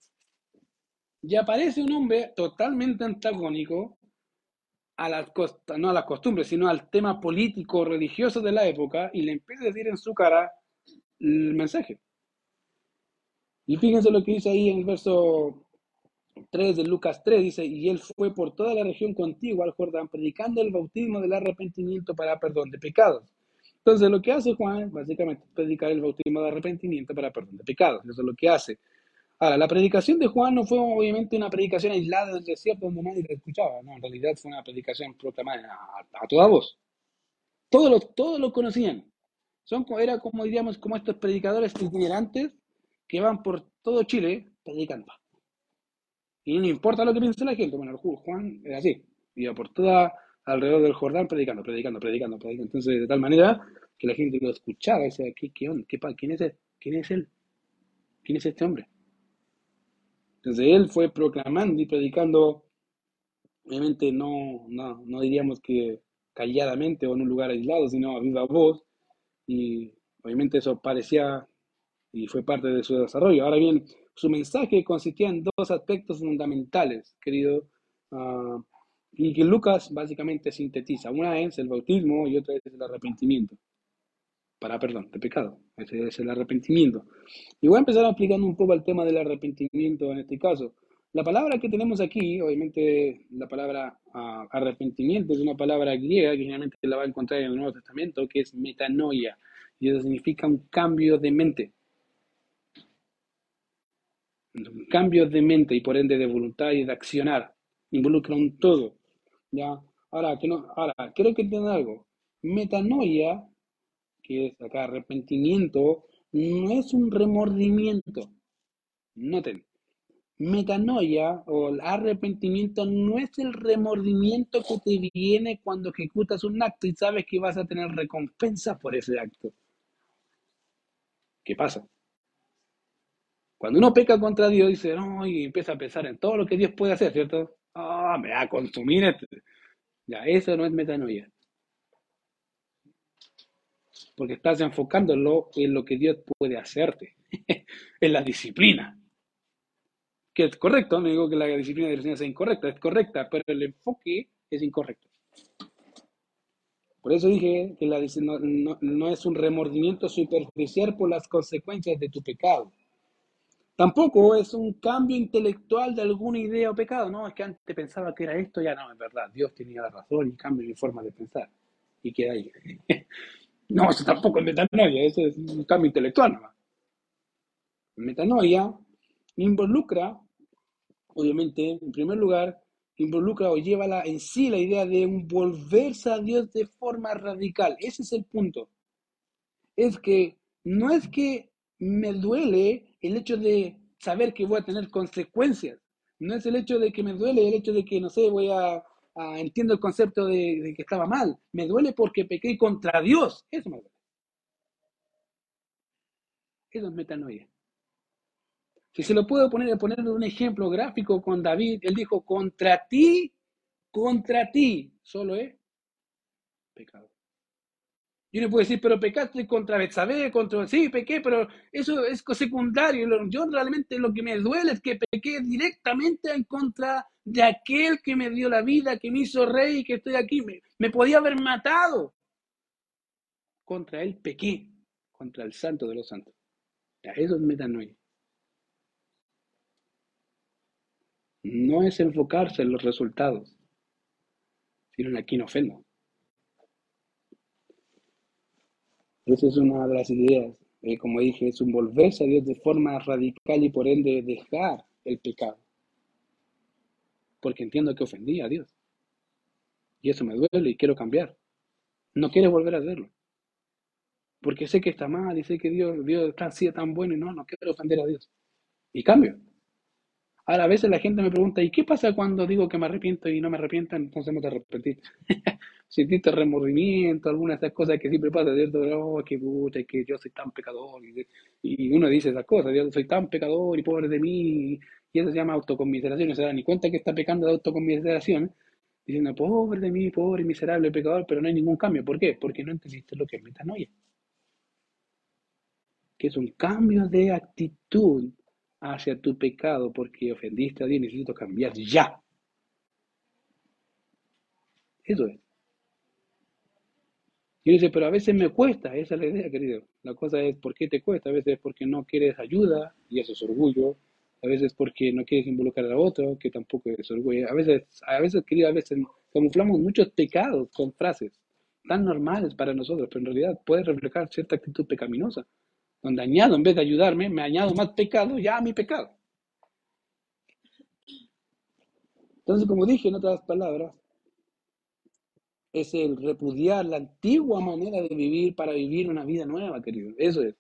Y aparece un hombre totalmente antagónico a las no a las costumbres, sino al tema político religioso de la época y le empieza a decir en su cara el mensaje. Y fíjense lo que dice ahí en el verso 3 de Lucas 3, dice, y él fue por toda la región contigua al Jordán, predicando el bautismo del arrepentimiento para perdón de pecados. Entonces lo que hace Juan, básicamente, es predicar el bautismo de arrepentimiento para perdón de pecados. Eso es lo que hace. Ahora, la predicación de Juan no fue obviamente una predicación aislada del desierto donde nadie la escuchaba, no, en realidad fue una predicación proclamada a, toda voz. Todos lo, todos lo conocían. Son, era como diríamos, como estos predicadores itinerantes que van por todo Chile predicando. Y no importa lo que piense la gente, bueno, Juan era así, iba por toda alrededor del Jordán predicando, predicando, predicando, predicando. Entonces, de tal manera que la gente lo escuchaba, decía, ¿qué, qué, qué, quién es él? ¿Quién es él? ¿Quién es este hombre? Entonces él fue proclamando y predicando, obviamente no, no, no diríamos que calladamente o en un lugar aislado, sino a viva voz, y obviamente eso parecía y fue parte de su desarrollo. Ahora bien, su mensaje consistía en dos aspectos fundamentales, querido, uh, y que Lucas básicamente sintetiza. Una es el bautismo y otra es el arrepentimiento para perdón de pecado. Ese es el arrepentimiento. Y voy a empezar explicando un poco el tema del arrepentimiento en este caso. La palabra que tenemos aquí, obviamente la palabra ah, arrepentimiento es una palabra griega que generalmente la va a encontrar en el Nuevo Testamento, que es metanoia, y eso significa un cambio de mente. Un cambio de mente y por ende de voluntad y de accionar. Involucra un todo. ¿ya? Ahora, que no, ahora, quiero que entiendan algo. Metanoia que es acá arrepentimiento, no es un remordimiento. Noten, metanoia o el arrepentimiento no es el remordimiento que te viene cuando ejecutas un acto y sabes que vas a tener recompensa por ese acto. ¿Qué pasa? Cuando uno peca contra Dios, dice, no, y empieza a pensar en todo lo que Dios puede hacer, ¿cierto? Ah, me va a consumir. Este". Ya, eso no es metanoia porque estás enfocándolo en lo que Dios puede hacerte, en la disciplina. Que es correcto, no digo que la disciplina de Señor sea incorrecta, es correcta, pero el enfoque es incorrecto. Por eso dije que la, no, no es un remordimiento superficial por las consecuencias de tu pecado. Tampoco es un cambio intelectual de alguna idea o pecado. No, es que antes pensaba que era esto, ya no, es verdad. Dios tenía la razón y cambio mi forma de pensar. Y queda ahí. No, eso tampoco es metanoia, eso es un cambio intelectual Metanoia involucra, obviamente, en primer lugar, involucra o lleva en sí la idea de un volverse a Dios de forma radical. Ese es el punto. Es que no es que me duele el hecho de saber que voy a tener consecuencias. No es el hecho de que me duele el hecho de que, no sé, voy a Ah, entiendo el concepto de, que estaba mal. Me duele porque pequé contra Dios. Eso me duele. Eso es metanoia. Si se lo puedo poner, poner un ejemplo gráfico con David, él dijo, contra ti, contra ti, solo es pecado. Y uno puede decir, pero pecaste contra Betsabé, contra... Sí, pequé, pero eso es secundario. Yo realmente lo que me duele es que pequé directamente en contra de aquel que me dio la vida, que me hizo rey que estoy aquí. Me, podía haber matado. Contra él pequé, contra el santo de los santos. Eso es metanoia. No es enfocarse en los resultados, sino en a ofendo. Esa es una de las ideas. Eh, como dije, es un volverse a Dios de forma radical y por ende dejar el pecado. Porque entiendo que ofendí a Dios. Y eso me duele y quiero cambiar. No quiero volver a hacerlo. Porque sé que está mal y sé que Dios, Dios está así tan bueno y no, no quiero ofender a Dios. Y cambio. Ahora, a veces la gente me pregunta, ¿y qué pasa cuando digo que me arrepiento y no me arrepiento? Entonces no te arrepentiste. Sentiste remordimiento, algunas de esas cosas que siempre pasa, ¿cierto? Oh, que puta, que yo soy tan pecador. Y, uno dice esas cosas, yo soy tan pecador y pobre de mí. Y eso se llama autoconmiseración. No se da ni cuenta que está pecando de autoconmiseración, diciendo, pobre de mí, pobre, miserable, pecador, pero no hay ningún cambio. ¿Por qué? Porque no entendiste lo que es metanoia. Que es un cambio de actitud hacia tu pecado porque ofendiste a Dios necesito cambiar ya. Eso es. Y dice, pero a veces me cuesta, esa es la idea, querido. La cosa es, ¿por qué te cuesta? A veces es porque no quieres ayuda, y eso es orgullo. A veces porque no quieres involucrar a otro, que tampoco es orgullo. A veces, a veces, querido, a veces camuflamos muchos pecados con frases tan normales para nosotros, pero en realidad puede reflejar cierta actitud pecaminosa donde añado, en vez de ayudarme, me añado más pecado ya a mi pecado. Entonces, como dije en otras palabras, es el repudiar la antigua manera de vivir para vivir una vida nueva, querido. Eso es.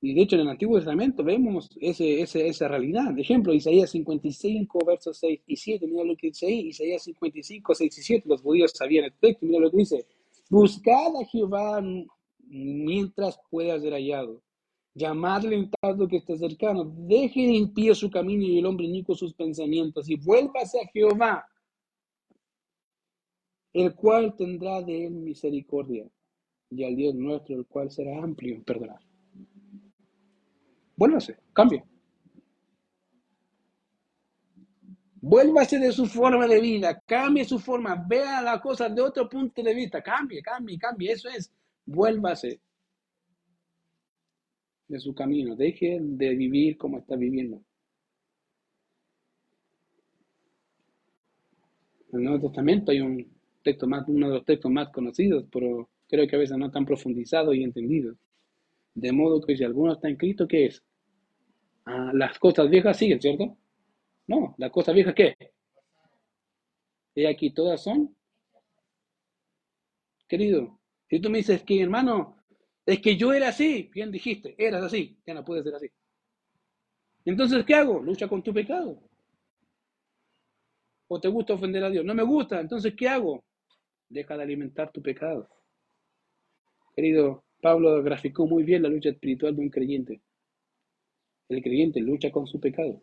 Y de hecho en el Antiguo Testamento vemos ese, esa realidad. De ejemplo, Isaías 55, versos 6 y 7, mira lo que dice ahí. Isaías 55, 6 y 7, los judíos sabían el texto, mira lo que dice. Buscad a Jehová mientras pueda ser hallado. Llamadle en tanto que esté cercano. Deje en pie su camino y el hombre inico sus pensamientos y vuélvase a Jehová, el cual tendrá de él misericordia y al Dios nuestro, el cual será amplio en perdonar. Vuélvase, cambie. Vuélvase de su forma de vida, cambie su forma, vea las cosas de otro punto de vista, cambie, cambie, cambie. Eso es vuélvase de su camino, deje de vivir como está viviendo. En el Nuevo Testamento hay un texto más, uno de los textos más conocidos, pero creo que a veces no tan profundizados y entendidos. De modo que si alguno está en Cristo, ¿qué es? Ah, las cosas viejas siguen, ¿cierto? No, las cosas viejas, ¿qué? Y aquí todas son. Querido, si tú me dices que, hermano, es que yo era así, bien dijiste, eras así, ya no puedes ser así. Entonces, ¿qué hago? Lucha con tu pecado. ¿O te gusta ofender a Dios? No me gusta, entonces, ¿qué hago? Deja de alimentar tu pecado. Querido, Pablo graficó muy bien la lucha espiritual de un creyente. El creyente lucha con su pecado.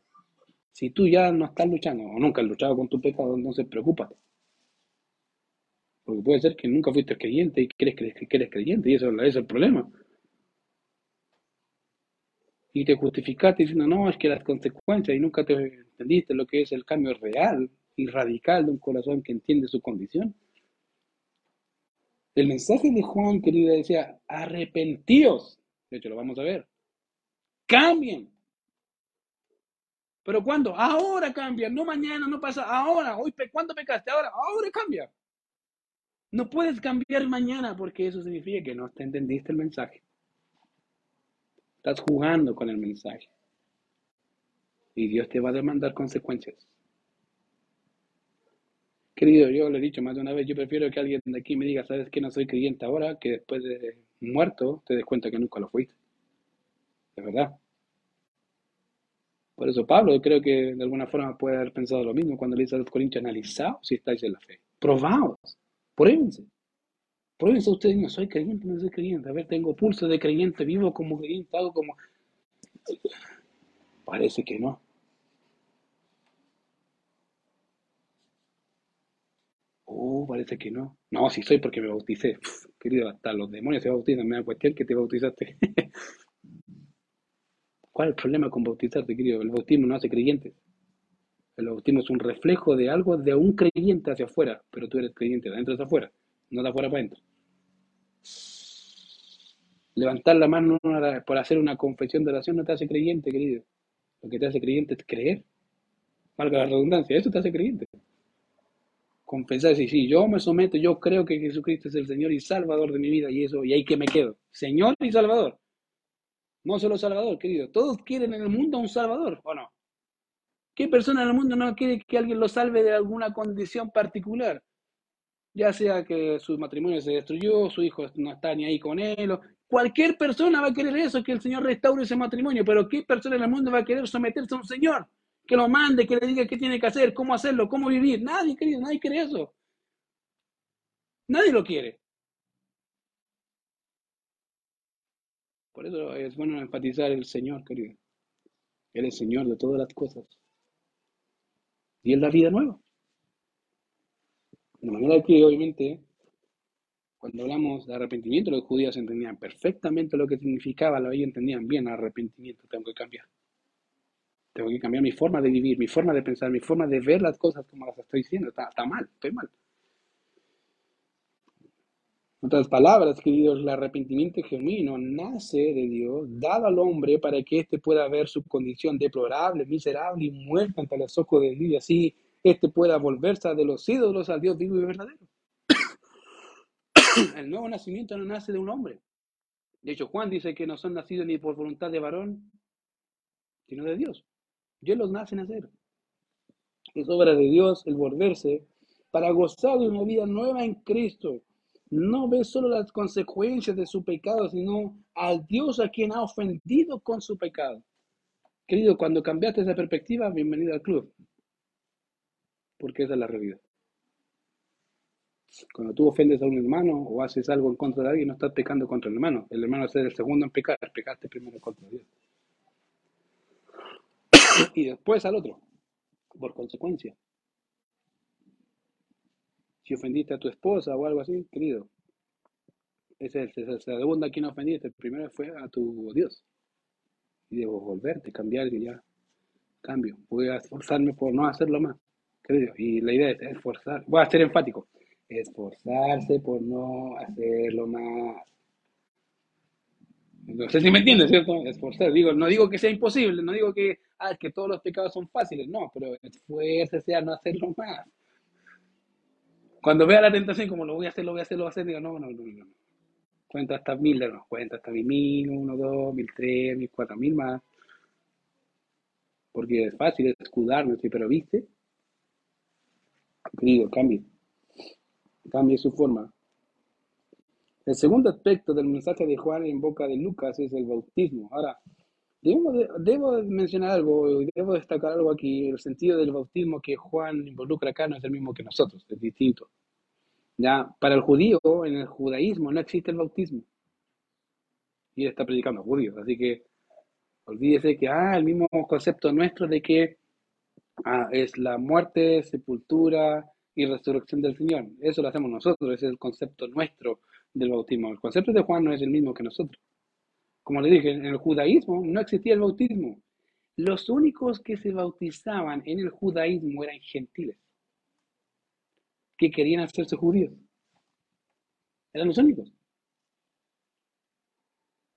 Si tú ya no estás luchando o nunca has luchado con tu pecado, entonces preocúpate. Porque puede ser que nunca fuiste creyente y crees que eres creyente y eso, es el problema. Y te justificaste diciendo, no, es que las consecuencias y nunca te entendiste lo que es el cambio real y radical de un corazón que entiende su condición. El mensaje de Juan, querida, decía, arrepentíos. De hecho, lo vamos a ver. Cambien. ¿Pero cuándo? Ahora cambia, no mañana, no pasa, ahora. Hoy, ¿Cuándo pecaste? Ahora, ahora cambia. No puedes cambiar mañana porque eso significa que no te entendiste el mensaje. Estás jugando con el mensaje. Y Dios te va a demandar consecuencias. Querido, yo lo he dicho más de una vez, yo prefiero que alguien de aquí me diga, sabes que no soy creyente ahora, que después de muerto te des cuenta que nunca lo fuiste. De verdad. Por eso Pablo creo que de alguna forma puede haber pensado lo mismo cuando le dice a los corintios, analizaos si estáis en la fe. Probaos. Pruébense. Pruébense ustedes, no soy creyente, no soy creyente. A ver, tengo pulso de creyente, vivo como creyente, hago como... Parece que no. Oh, parece que no. No, si soy porque me bauticé. querido, hasta los demonios se bautizan. Me da cuestión que te bautizaste. ¿Cuál es el problema con bautizarte, querido? El bautismo no hace creyente. El bautismo es un reflejo de algo de un creyente hacia afuera, pero tú eres creyente de adentro hacia afuera, no de afuera para adentro. Levantar la mano por hacer una confesión de oración no te hace creyente, querido. Lo que te hace creyente es creer. Valga la redundancia, eso te hace creyente. confesar, sí, sí, yo me someto, yo creo que Jesucristo es el Señor y Salvador de mi vida y eso, y ahí que me quedo. Señor y Salvador. No solo Salvador, querido. Todos quieren en el mundo un Salvador, ¿o no? ¿Qué persona en el mundo no quiere que alguien lo salve de alguna condición particular? Ya sea que su matrimonio se destruyó, su hijo no está ni ahí con él. Cualquier persona va a querer eso, que el Señor restaure ese matrimonio, pero ¿qué persona en el mundo va a querer someterse a un Señor? Que lo mande, que le diga qué tiene que hacer, cómo hacerlo, cómo vivir. Nadie, querido, nadie quiere eso. Nadie lo quiere. Por eso es bueno enfatizar el Señor, querido. Él es Señor de todas las cosas. Y es la vida nueva. De manera que, obviamente, cuando hablamos de arrepentimiento, los judíos entendían perfectamente lo que significaba, lo ellos entendían bien arrepentimiento, tengo que cambiar. Tengo que cambiar mi forma de vivir, mi forma de pensar, mi forma de ver las cosas como las estoy diciendo. Está, está mal, estoy mal. En otras palabras, queridos, el arrepentimiento genuino nace de Dios, dado al hombre para que éste pueda ver su condición deplorable, miserable y muerta ante los ojos de Dios y así éste pueda volverse de los ídolos al Dios vivo y verdadero. El nuevo nacimiento no nace de un hombre. De hecho, Juan dice que no son nacidos ni por voluntad de varón, sino de Dios. Dios los nace nacer. Es obra de Dios el volverse para gozar de una vida nueva en Cristo no ve solo las consecuencias de su pecado, sino al Dios a quien ha ofendido con su pecado. Querido, cuando cambiaste esa perspectiva, bienvenido al club, porque esa es la realidad. Cuando tú ofendes a un hermano o haces algo en contra de alguien, no estás pecando contra el hermano. El hermano es el segundo en pecar, pecaste primero contra Dios. y después al otro, por consecuencia. Si ofendiste a tu esposa o algo así, querido, ese es el segundo a quien ofendiste. El primero fue a tu Dios. Y debo volverte, cambiar y ya. Cambio. Voy a esforzarme por no hacerlo más. Querido. Y la idea es esforzar. Voy a ser enfático. Esforzarse por no hacerlo más. No sé si me entiendes, ¿cierto? Esforzar. Digo, no digo que sea imposible, no digo que, ah, que todos los pecados son fáciles, no, pero esfuércese a no hacerlo más. Cuando vea la tentación, como lo voy a hacer, lo voy a hacer, lo voy a hacer, digo, no, no, no, no. Cuenta hasta mil, no, cuenta hasta mil, uno, dos, mil tres, mil cuatro, mil más. Porque es fácil escudarnos, pero viste, querido, cambie. Cambie su forma. El segundo aspecto del mensaje de Juan en boca de Lucas es el bautismo. Ahora, debo, debo mencionar algo, debo destacar algo aquí. El sentido del bautismo que Juan involucra acá no es el mismo que nosotros, es distinto. Ya, para el judío, en el judaísmo, no existe el bautismo. Y él está predicando a judíos. Así que olvídese que, ah, el mismo concepto nuestro de que ah, es la muerte, sepultura y resurrección del Señor. Eso lo hacemos nosotros, es el concepto nuestro del bautismo. El concepto de Juan no es el mismo que nosotros. Como le dije, en el judaísmo no existía el bautismo. Los únicos que se bautizaban en el judaísmo eran gentiles, que querían hacerse judíos. Eran los únicos.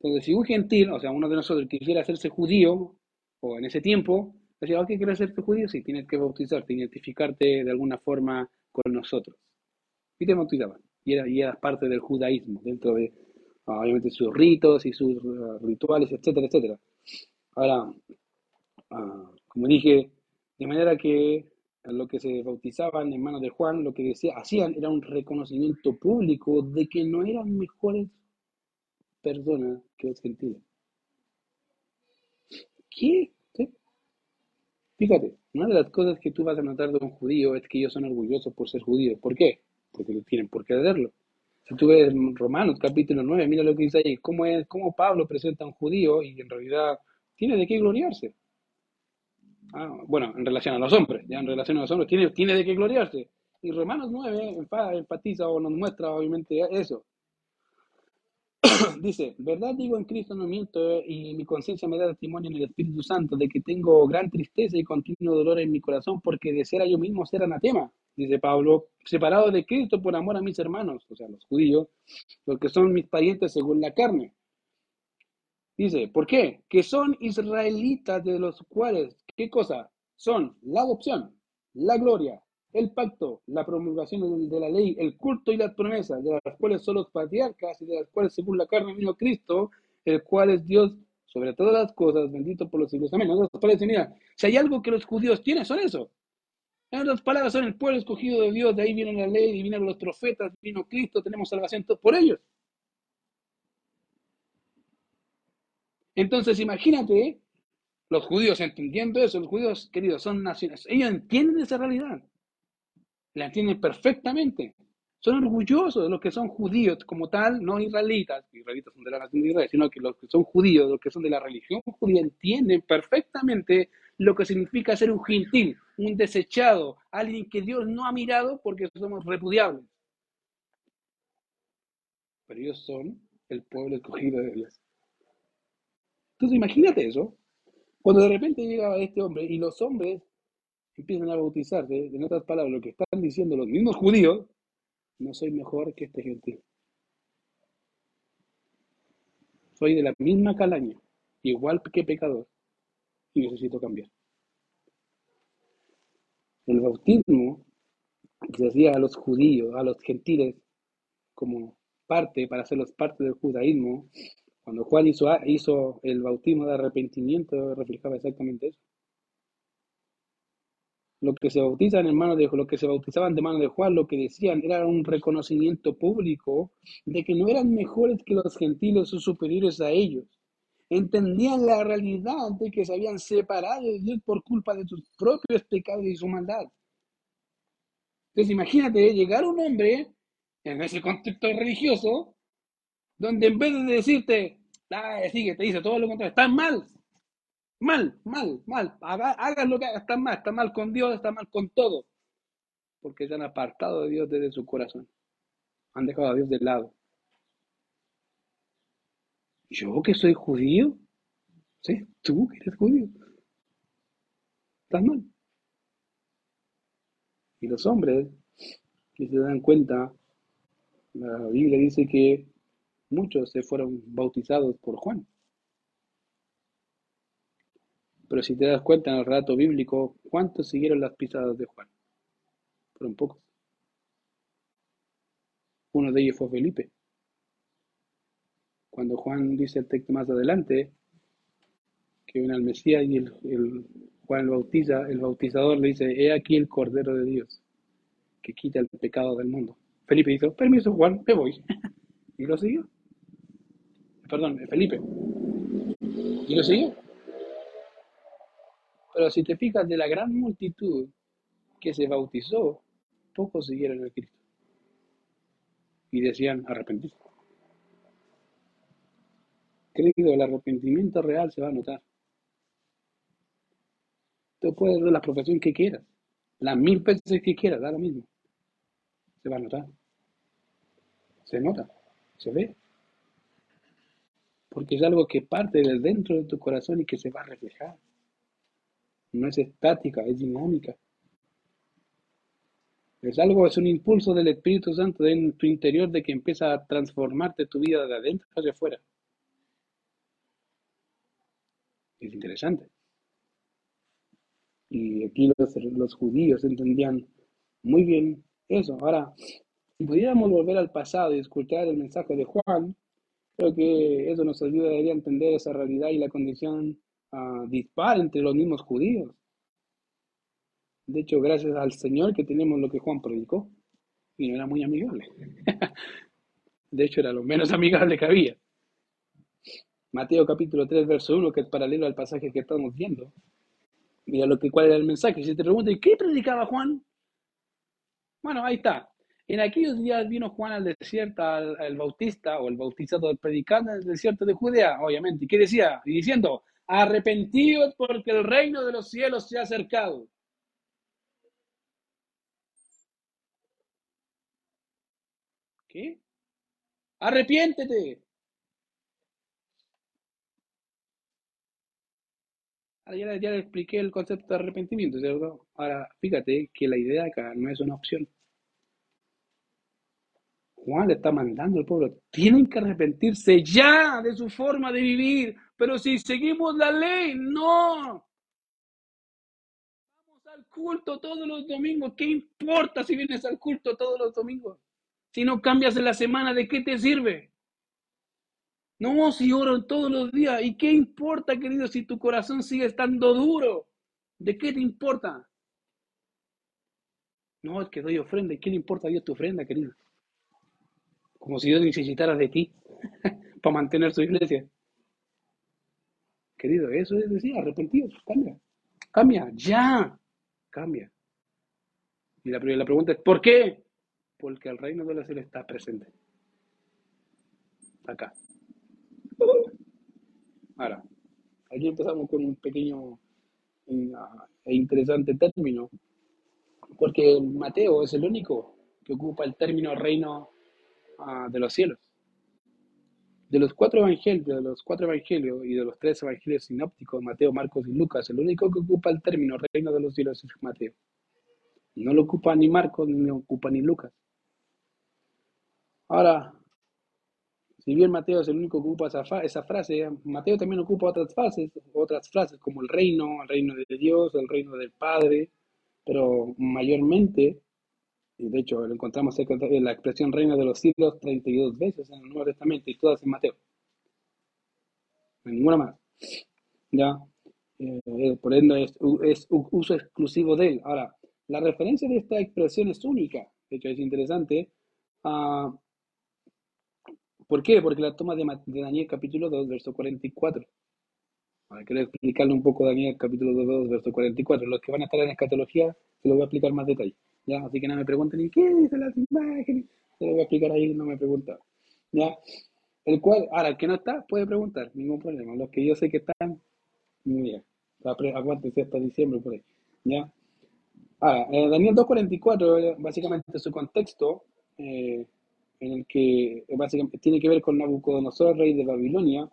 Entonces, si un gentil, o sea, uno de nosotros quisiera hacerse judío, o en ese tiempo, decía, ok, ¿quieres hacerte judío? Sí, tienes que bautizarte, identificarte de alguna forma con nosotros. Y te bautizaban. Y, y eras parte del judaísmo, dentro de, obviamente, sus ritos y sus uh, rituales, etcétera, etcétera. Ahora, uh, como dije, de manera que lo que se bautizaban en manos de Juan, lo que decía, hacían era un reconocimiento público de que no eran mejores personas que los gentiles. ¿Qué? Fíjate, una de las cosas que tú vas a notar de un judío es que ellos son orgullosos por ser judíos. ¿Por qué? Porque no tienen por qué. Si tú ves Romanos capítulo 9, mira lo que dice ahí, cómo, es, cómo Pablo presenta a un judío y en realidad tiene de qué gloriarse. Ah, bueno, en relación a los hombres, ya en relación a los hombres, tiene, tiene de qué gloriarse. Y Romanos 9 enfatiza o nos muestra obviamente eso. Dice, verdad digo en Cristo no miento y mi conciencia me da testimonio en el Espíritu Santo de que tengo gran tristeza y continuo dolor en mi corazón porque deseara yo mismo ser anatema, dice Pablo, separado de Cristo por amor a mis hermanos, o sea, los judíos, los que son mis parientes según la carne. Dice, ¿por qué? Que son israelitas de los cuales ¿Qué cosa? Son la adopción, la gloria, el pacto, la promulgación de la ley, el culto y las promesas, de las cuales son los patriarcas y de las cuales según la carne vino Cristo, el cual es Dios sobre todas las cosas, bendito por los siglos. Amén. En parece, mira, si hay algo que los judíos tienen, son eso. Otras palabras, son el pueblo escogido de Dios, de ahí viene la ley, vienen los profetas, vino Cristo, tenemos salvación por ellos. Entonces, imagínate, los judíos entendiendo eso, los judíos, queridos, son naciones, ellos entienden esa realidad la entienden perfectamente. Son orgullosos de los que son judíos como tal, no israelitas, israelitas son de la nación de Israel, sino que los que son judíos, los que son de la religión judía, entienden perfectamente lo que significa ser un gentil, un desechado, alguien que Dios no ha mirado porque somos repudiables. Pero ellos son el pueblo escogido de Dios. Entonces imagínate eso. Cuando de repente llega este hombre y los hombres empiezan a bautizarse, en otras palabras, lo que están diciendo los mismos judíos, no soy mejor que este gentil. Soy de la misma calaña, igual que pecador, y necesito cambiar. El bautismo se hacía a los judíos, a los gentiles, como parte, para hacerlos parte del judaísmo, cuando Juan hizo, hizo el bautismo de arrepentimiento, reflejaba exactamente eso lo que se bautizan en manos de lo que se bautizaban de mano de Juan, lo que decían era un reconocimiento público de que no eran mejores que los gentiles o superiores a ellos. Entendían la realidad de que se habían separado de Dios por culpa de sus propios pecados y su maldad. Entonces imagínate llegar un hombre en ese contexto religioso, donde en vez de decirte, ah, sigue, te dice todo lo contrario, estás mal, Mal, mal, mal. Hagan lo que hagan, está mal, está mal con Dios, está mal con todo. Porque se han apartado de Dios desde su corazón. Han dejado a Dios de lado. ¿Yo que soy judío? ¿Sí? ¿Tú que eres judío? Estás mal. Y los hombres, que se dan cuenta, la Biblia dice que muchos se fueron bautizados por Juan. Pero si te das cuenta en el relato bíblico, ¿cuántos siguieron las pisadas de Juan? Fueron pocos. Uno de ellos fue Felipe. Cuando Juan dice el texto más adelante, que viene al Mesías y el, Juan bautiza, el bautizador le dice, he aquí el Cordero de Dios, que quita el pecado del mundo. Felipe dijo, permiso Juan, me voy. y lo siguió. Perdón, Felipe. Y lo siguió. Pero si te fijas de la gran multitud que se bautizó, pocos siguieron a Cristo. Y decían arrepentirse. Querido, el arrepentimiento real se va a notar. Tú puedes dar la profesión que quieras, las mil veces que quieras, da lo mismo. Se va a notar. Se nota, se ve. Porque es algo que parte del dentro de tu corazón y que se va a reflejar no es estática, es dinámica. Es algo, es un impulso del Espíritu Santo en tu interior de que empieza a transformarte tu vida de adentro hacia afuera. Es interesante. Y aquí los, judíos entendían muy bien eso. Ahora, si pudiéramos volver al pasado y escuchar el mensaje de Juan, creo que eso nos ayudaría a entender esa realidad y la condición uh, dispar entre los mismos judíos. De hecho, gracias al Señor que tenemos lo que Juan predicó, y no era muy amigable. de hecho, era lo menos amigable que había. Mateo capítulo 3, verso 1, que es paralelo al pasaje que estamos viendo. Mira lo que, cuál era el mensaje. Si te preguntas, ¿qué predicaba Juan? Bueno, ahí está. En aquellos días vino Juan al desierto, al, bautista o el bautizado, predicante en el desierto de Judea, obviamente. ¿Y qué decía? Y diciendo, Arrepentidos porque el reino de los cielos se ha acercado. ¿Qué? Arrepiéntete. Ahora ya, ya, le expliqué el concepto de arrepentimiento, ¿cierto? Ahora, fíjate que la idea acá no es una opción. Juan le está mandando al pueblo, tienen que arrepentirse ya de su forma de vivir, pero si seguimos la ley, no. Vamos al culto todos los domingos. ¿Qué importa si vienes al culto todos los domingos? Si no cambias en la semana, ¿de qué te sirve? No, si oro todos los días. ¿Y qué importa, querido, si tu corazón sigue estando duro? ¿De qué te importa? No, es que doy ofrenda. ¿Y qué le importa a Dios tu ofrenda, querido? Como si Dios necesitara de ti para mantener su iglesia. Querido, eso es decir, arrepentido, cambia. Cambia, ya. Cambia. Y la, la pregunta es, ¿por qué? Porque el reino de los cielos está presente. Acá. Ahora, aquí empezamos con un pequeño e interesante término, porque Mateo es el único que ocupa el término reino ah, de los cielos. De los cuatro evangelios, de los cuatro evangelios y de los tres evangelios sinópticos, Mateo, Marcos y Lucas, el único que ocupa el término reino de los cielos es Mateo. No lo ocupa ni Marcos ni lo ocupa ni Lucas. Ahora, si bien Mateo es el único que ocupa esa, frase, Mateo también ocupa otras frases, otras frases como el reino, el reino de Dios, el reino del Padre, pero mayormente, y de hecho lo encontramos en la expresión reino de los siglos 32 veces en el Nuevo Testamento y todas en Mateo. Ninguna más. ¿Ya? Eh, por ende es, uso exclusivo de él. Ahora, la referencia de esta expresión es única. De hecho, es interesante. Uh, ¿Por qué? Porque la toma de, Daniel capítulo 2, verso 44. Ahora quiero explicarle un poco Daniel capítulo 2, verso 44. Los que van a estar en escatología, se lo voy a explicar más detalle. ¿ya? Así que no me pregunten ni qué dicen las imágenes. Se lo voy a explicar ahí, no me preguntan. ¿ya? El cual, ahora, el que no está, puede preguntar, ningún problema. Los que yo sé que están, muy bien. Aguántense hasta diciembre por ahí. ¿ya? Ahora, eh, Daniel 2.44, básicamente su contexto, eh, en el que básicamente tiene que ver con Nabucodonosor, rey de Babilonia,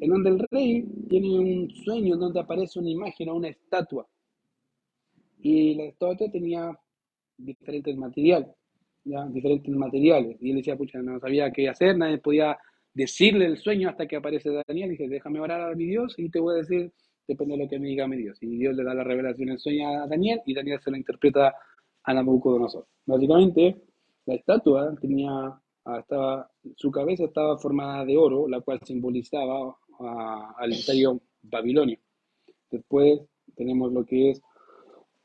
en donde el rey tiene un sueño en donde aparece una imagen o una estatua. Y la estatua tenía diferentes materiales, ¿ya? diferentes materiales. Y él decía, pucha, no sabía qué hacer, nadie podía decirle el sueño hasta que aparece Daniel. Y dice, déjame orar a mi Dios y te voy a decir, depende de lo que me diga mi Dios. Y Dios le da la revelación el sueño a Daniel y Daniel se lo interpreta a Nabucodonosor. Básicamente, la estatua tenía estaba, su cabeza estaba formada de oro, la cual simbolizaba ah, al imperio babilonio. Después tenemos lo que es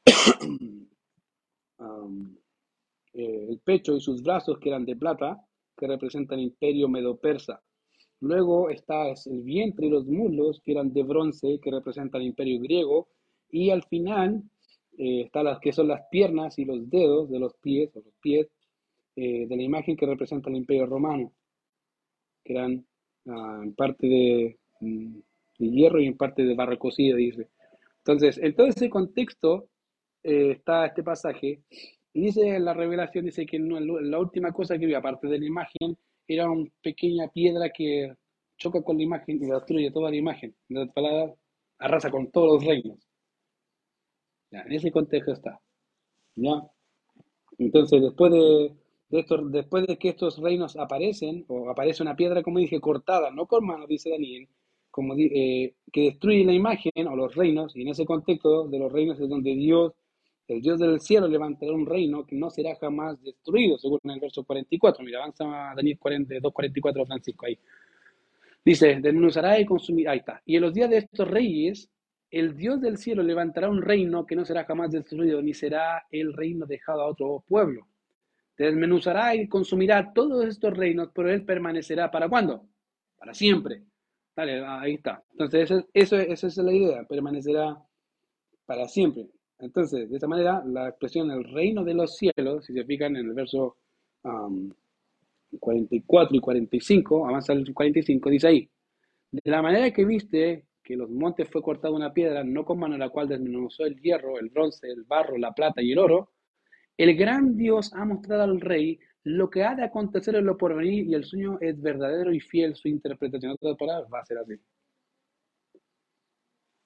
eh, el pecho y sus brazos, que eran de plata, que representan el imperio medo-persa. Luego está el vientre y los muslos, que eran de bronce, que representan el imperio griego. Y al final eh, están las que son las piernas y los dedos de los pies, eh, de la imagen que representa el Imperio Romano, que eran ah, en parte mm, de, hierro y en parte de barro cocido, dice. Entonces, en todo ese contexto eh, está este pasaje, y dice la revelación, dice que la última cosa que vio, aparte de la imagen, era una pequeña piedra que choca con la imagen y destruye toda la imagen. En otras palabras, arrasa con todos los reinos. en ese contexto está. ¿ya? Entonces, después de, después de que estos reinos aparecen, o aparece una piedra, como dije, cortada, no con manos, dice Daniel, como, eh, que destruye la imagen o los reinos, y en ese contexto de los reinos es donde Dios, el Dios del cielo, levantará un reino que no será jamás destruido, según el verso 44. Mira, avanza Daniel 42, 44, Francisco, ahí. Dice, desmenuzará y consumirá, ahí está. Y en los días de estos reyes, el Dios del cielo levantará un reino que no será jamás destruido, ni será el reino dejado a otro pueblo desmenuzará y consumirá todos estos reinos, pero él permanecerá. ¿Para cuándo? Para siempre. Dale, ahí está. Entonces, eso, esa es la idea, permanecerá para siempre. Entonces, de esta manera, la expresión el reino de los cielos, si se fijan en el verso 44 y 45, avanza el 45, dice ahí, de la manera que viste que los montes fue cortada una piedra, no con mano la cual desmenuzó el hierro, el bronce, el barro, la plata y el oro, el gran Dios ha mostrado al rey lo que ha de acontecer en lo porvenir y el sueño es verdadero y fiel. Su interpretación de palabras va a ser así.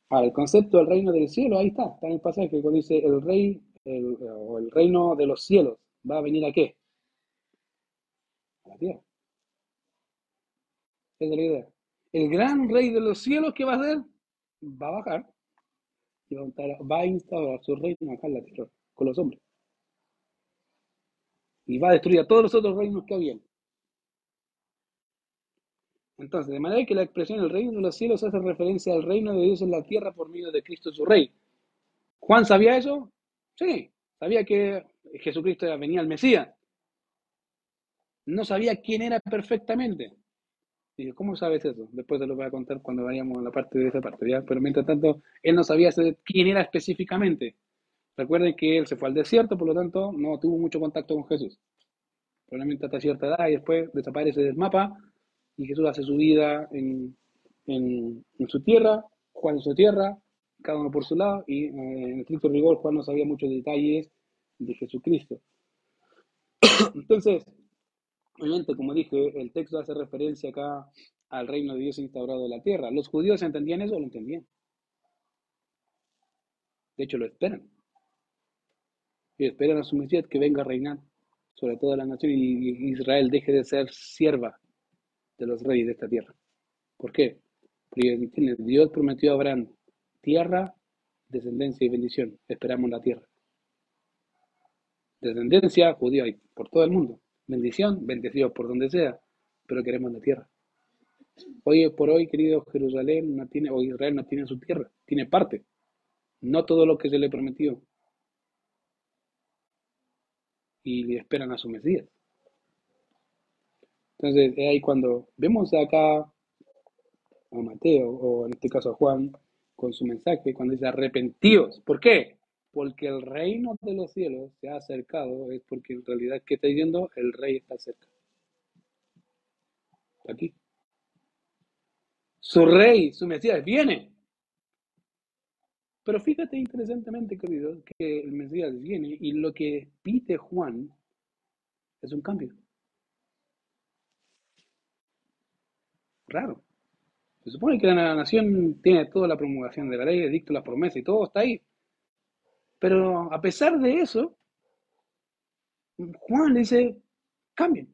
Ahora, el concepto del reino del cielo, ahí está, está en el pasaje cuando dice el rey o el reino de los cielos va a venir a qué? A la tierra. Esa es la idea. El gran rey de los cielos, ¿qué va a hacer? Va a bajar y va a instaurar su reino acá en la tierra, con los hombres. Y va a destruir a todos los otros reinos que habían. Entonces, de manera que la expresión el reino de los cielos hace referencia al reino de Dios en la tierra por medio de Cristo su Rey. ¿Juan sabía eso? Sí, sabía que Jesucristo venía el Mesías. No sabía quién era perfectamente. Y ¿cómo sabes eso? Después te lo voy a contar cuando vayamos a la parte de esa parte, ¿ya? Pero mientras tanto, él no sabía quién era específicamente. Recuerden que él se fue al desierto, por lo tanto, no tuvo mucho contacto con Jesús. Probablemente hasta cierta edad y después desaparece del mapa y Jesús hace su vida en, en, su tierra, Juan en su tierra, cada uno por su lado, y eh, en estricto rigor Juan no sabía muchos detalles de Jesucristo. Entonces, obviamente, como dije, el texto hace referencia acá al reino de Dios instaurado en la tierra. ¿Los judíos entendían eso o lo entendían? De hecho, lo esperan. Y esperan a su Mesías que venga a reinar sobre toda la nación y Israel deje de ser sierva de los reyes de esta tierra. ¿Por qué? Porque Dios prometió a Abraham tierra, descendencia y bendición. Esperamos la tierra. Descendencia, judío hay por todo el mundo. Bendición, bendecido por donde sea, pero queremos la tierra. Hoy por hoy, querido Jerusalén, no tiene, o Israel no tiene su tierra, tiene parte. No todo lo que se le prometió. Y esperan a su Mesías. Entonces, es ahí cuando vemos acá a Mateo, o en este caso a Juan, con su mensaje, cuando dice arrepentidos. ¿Por qué? Porque el reino de los cielos se ha acercado, es porque en realidad, ¿qué está diciendo? El rey está cerca. Aquí. Su rey, su Mesías, viene. Pero fíjate interesantemente, querido, que el Mesías viene y lo que pide Juan es un cambio. Raro. Se supone que la nación tiene toda la promulgación de la ley, edicto, las promesas y todo está ahí. Pero a pesar de eso, Juan dice, cambien.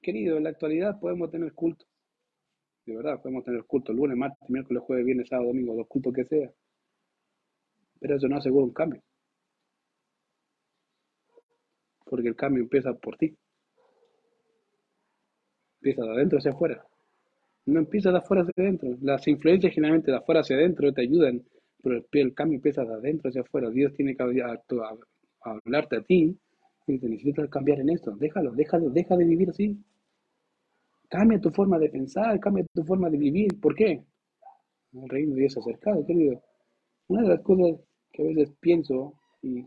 Querido, en la actualidad podemos tener culto. De verdad, podemos tener culto lunes, martes, miércoles, jueves, viernes, sábado, domingo, los cultos que sea. Pero eso no asegura un cambio. Porque el cambio empieza por ti. Empieza de adentro hacia afuera. No empieza de afuera hacia adentro. Las influencias generalmente de afuera hacia adentro te ayudan, pero el, cambio empieza de adentro hacia afuera. Dios tiene que hablarte a ti y dice, necesitas cambiar en esto. Déjalo, déjalo, deja de vivir así. Cambia tu forma de pensar, cambia tu forma de vivir. ¿Por qué? El reino de Dios acercado, querido. Una de las cosas que a veces pienso y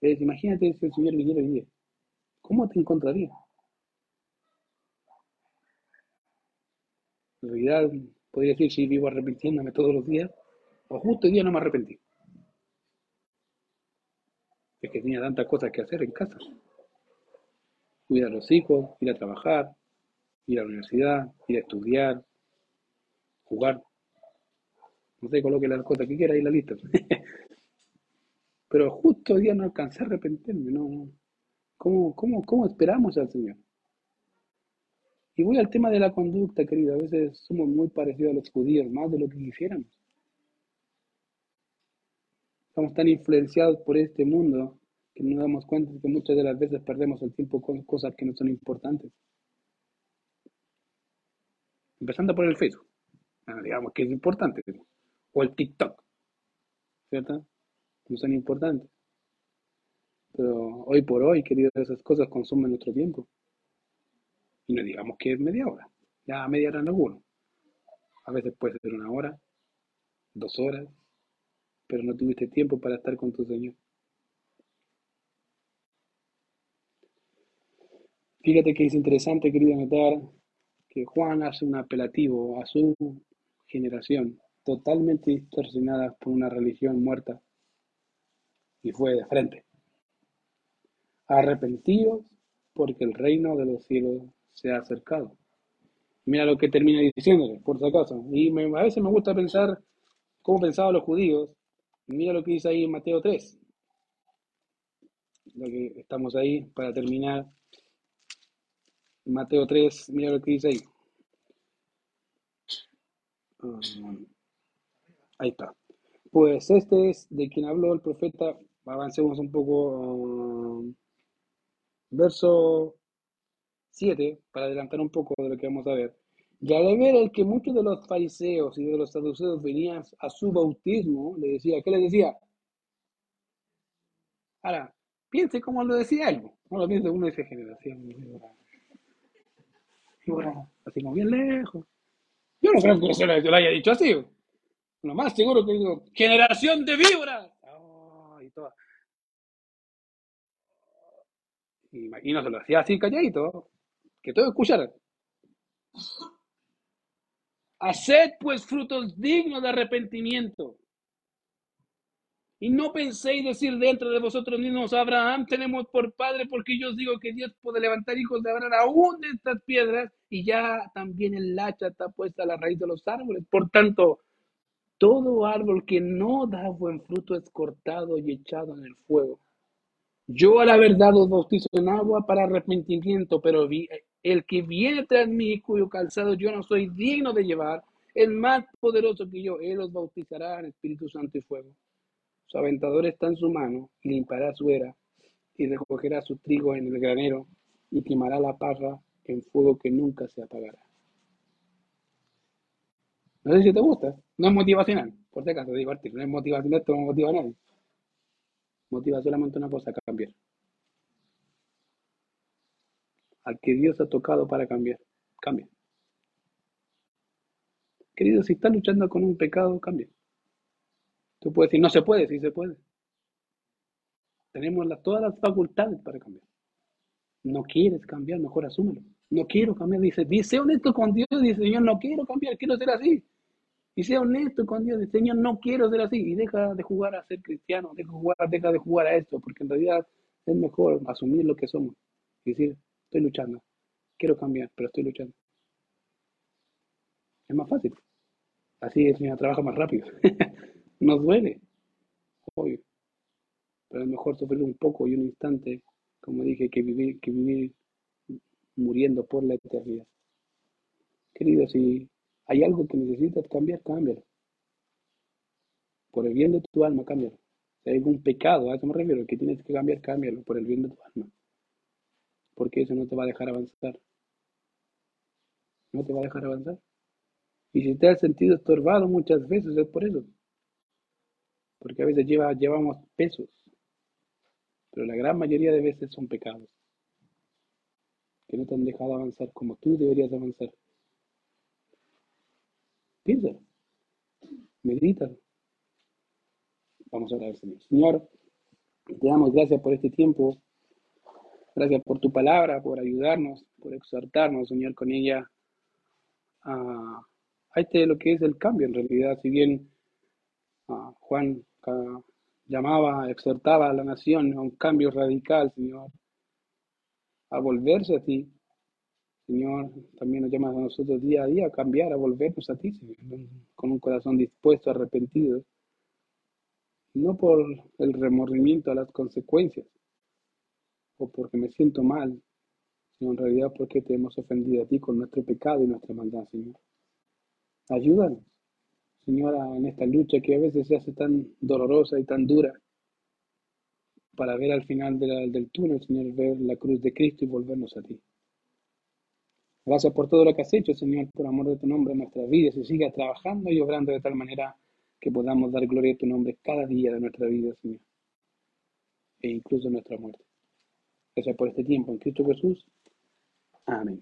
es, imagínate si el Señor viniera día. ¿Cómo te encontraría? En realidad, podría decir si vivo arrepintiéndome todos los días, o justo hoy día no me arrepentí. Es que tenía tantas cosas que hacer en casa. Cuidar a los hijos, ir a trabajar, ir a la universidad, ir a estudiar, jugar. No sé, coloque las cosas que quiera en la lista. Pero justo hoy día no alcancé a arrepentirme, ¿no? ¿Cómo, cómo, cómo esperamos al Señor? Y voy al tema de la conducta, querido. A veces somos muy parecidos a los judíos, más de lo que quisiéramos. Estamos tan influenciados por este mundo que no nos damos cuenta de que muchas de las veces perdemos el tiempo con cosas que no son importantes. Empezando por el Facebook, ah, digamos que es importante, o el TikTok, ¿cierto? No son importantes. Pero hoy por hoy, querido, esas cosas consumen nuestro tiempo. Y no digamos que es media hora, ya media hora en alguno. A veces puede ser una hora, dos horas, pero no tuviste tiempo para estar con tu Señor. Fíjate que es interesante, querido, notar que Juan hace un apelativo a su generación totalmente distorsionada por una religión muerta y fue de frente. Arrepentidos porque el reino de los cielos se ha acercado. Mira lo que termina diciéndole, por si acaso. Y a veces me gusta pensar cómo pensaban los judíos. Mira lo que dice ahí en Mateo 3. Lo que estamos ahí para terminar. Mateo 3, mira lo que dice ahí. Um, ahí está. Pues este es de quien habló el profeta. Avancemos un poco. um, verso 7, para adelantar un poco de lo que vamos a ver. Y al ver el que muchos de los fariseos y de los saduceos venían a su bautismo, le decía, ¿qué le decía? Ahora, piense como lo decía él. No lo piense uno de esa generación. Víbora, víbora, Así como bien lejos. Yo no creo que se lo, haya dicho así. Lo más seguro que digo, generación de víboras. Y, todo. y, y no se lo hacía así calladito, que todos escucharan. Haced pues frutos dignos de arrepentimiento. Y no penséis decir dentro de vosotros mismos, Abraham tenemos por padre, porque yo os digo que Dios puede levantar hijos de Abraham aún de estas piedras, y ya también el hacha está puesta a la raíz de los árboles. Por tanto, todo árbol que no da buen fruto es cortado y echado en el fuego. Yo a la verdad os bautizo en agua para arrepentimiento, pero el que viene tras mí, cuyo calzado yo no soy digno de llevar, es más poderoso que yo. Él os bautizará en Espíritu Santo y fuego. Su aventador está en su mano, y limpará su era, y recogerá su trigo en el granero, y quemará la parra en fuego que nunca se apagará. No sé si te gusta, no es motivacional, por si acaso digo, Arti, no es motivacional, esto no motiva a nadie. Motiva solamente una cosa, cambiar. Al que Dios ha tocado para cambiar, cambia. Querido, si estás luchando con un pecado, cambia. Tú puedes decir, no se puede, sí se puede. Tenemos las- todas las facultades para cambiar. No quieres cambiar, mejor asúmelo. No quiero cambiar, dice, dice honesto con Dios, dice, Señor, no quiero cambiar, quiero ser así. Y sea honesto con Dios, dice, Señor, no quiero ser así. Y deja de jugar a ser cristiano, deja, de jugar, deja de jugar a esto, porque en realidad es mejor asumir lo que somos. Y decir, estoy luchando, quiero cambiar, pero estoy luchando. Es más fácil. Así el Señor trabaja más rápido. Nos duele, obvio, pero es mejor sufrir un poco y un instante, como dije, que vivir, que vivir muriendo por la eternidad. Querido, si hay algo que necesitas cambiar, cámbialo. Por el bien de tu alma, cámbialo. Si hay algún pecado, a eso me refiero, que tienes que cambiar, cámbialo por el bien de tu alma. Porque eso no te va a dejar avanzar. No te va a dejar avanzar. Y si te has sentido estorbado muchas veces, es por eso. Porque a veces lleva, llevamos pesos. Pero la gran mayoría de veces son pecados. Que no te han dejado avanzar como tú deberías avanzar. Piénsalo. Medítalo. Vamos a orar Señor. Señor, te damos gracias por este tiempo. Gracias por tu palabra, por ayudarnos, por exhortarnos, Señor, con ella a, a este lo que es el cambio en realidad. Si bien ah, Juan llamaba, exhortaba a la nación a un cambio radical, Señor, a volverse a ti. Señor, también nos llamas a nosotros día a día a cambiar, a volvernos a ti, Señor, con un corazón dispuesto, arrepentido, no por el remordimiento a las consecuencias o porque me siento mal, sino en realidad porque te hemos ofendido a ti con nuestro pecado y nuestra maldad, Señor. Ayúdanos, Señora, en esta lucha que a veces se hace tan dolorosa y tan dura, para ver al final del túnel, Señor, ver la cruz de Cristo y volvernos a ti. Gracias por todo lo que has hecho, Señor, por amor de tu nombre en nuestras vidas y siga trabajando y obrando de tal manera que podamos dar gloria a tu nombre cada día de nuestra vida, Señor, e incluso en nuestra muerte. Gracias por este tiempo en Cristo Jesús. Amén.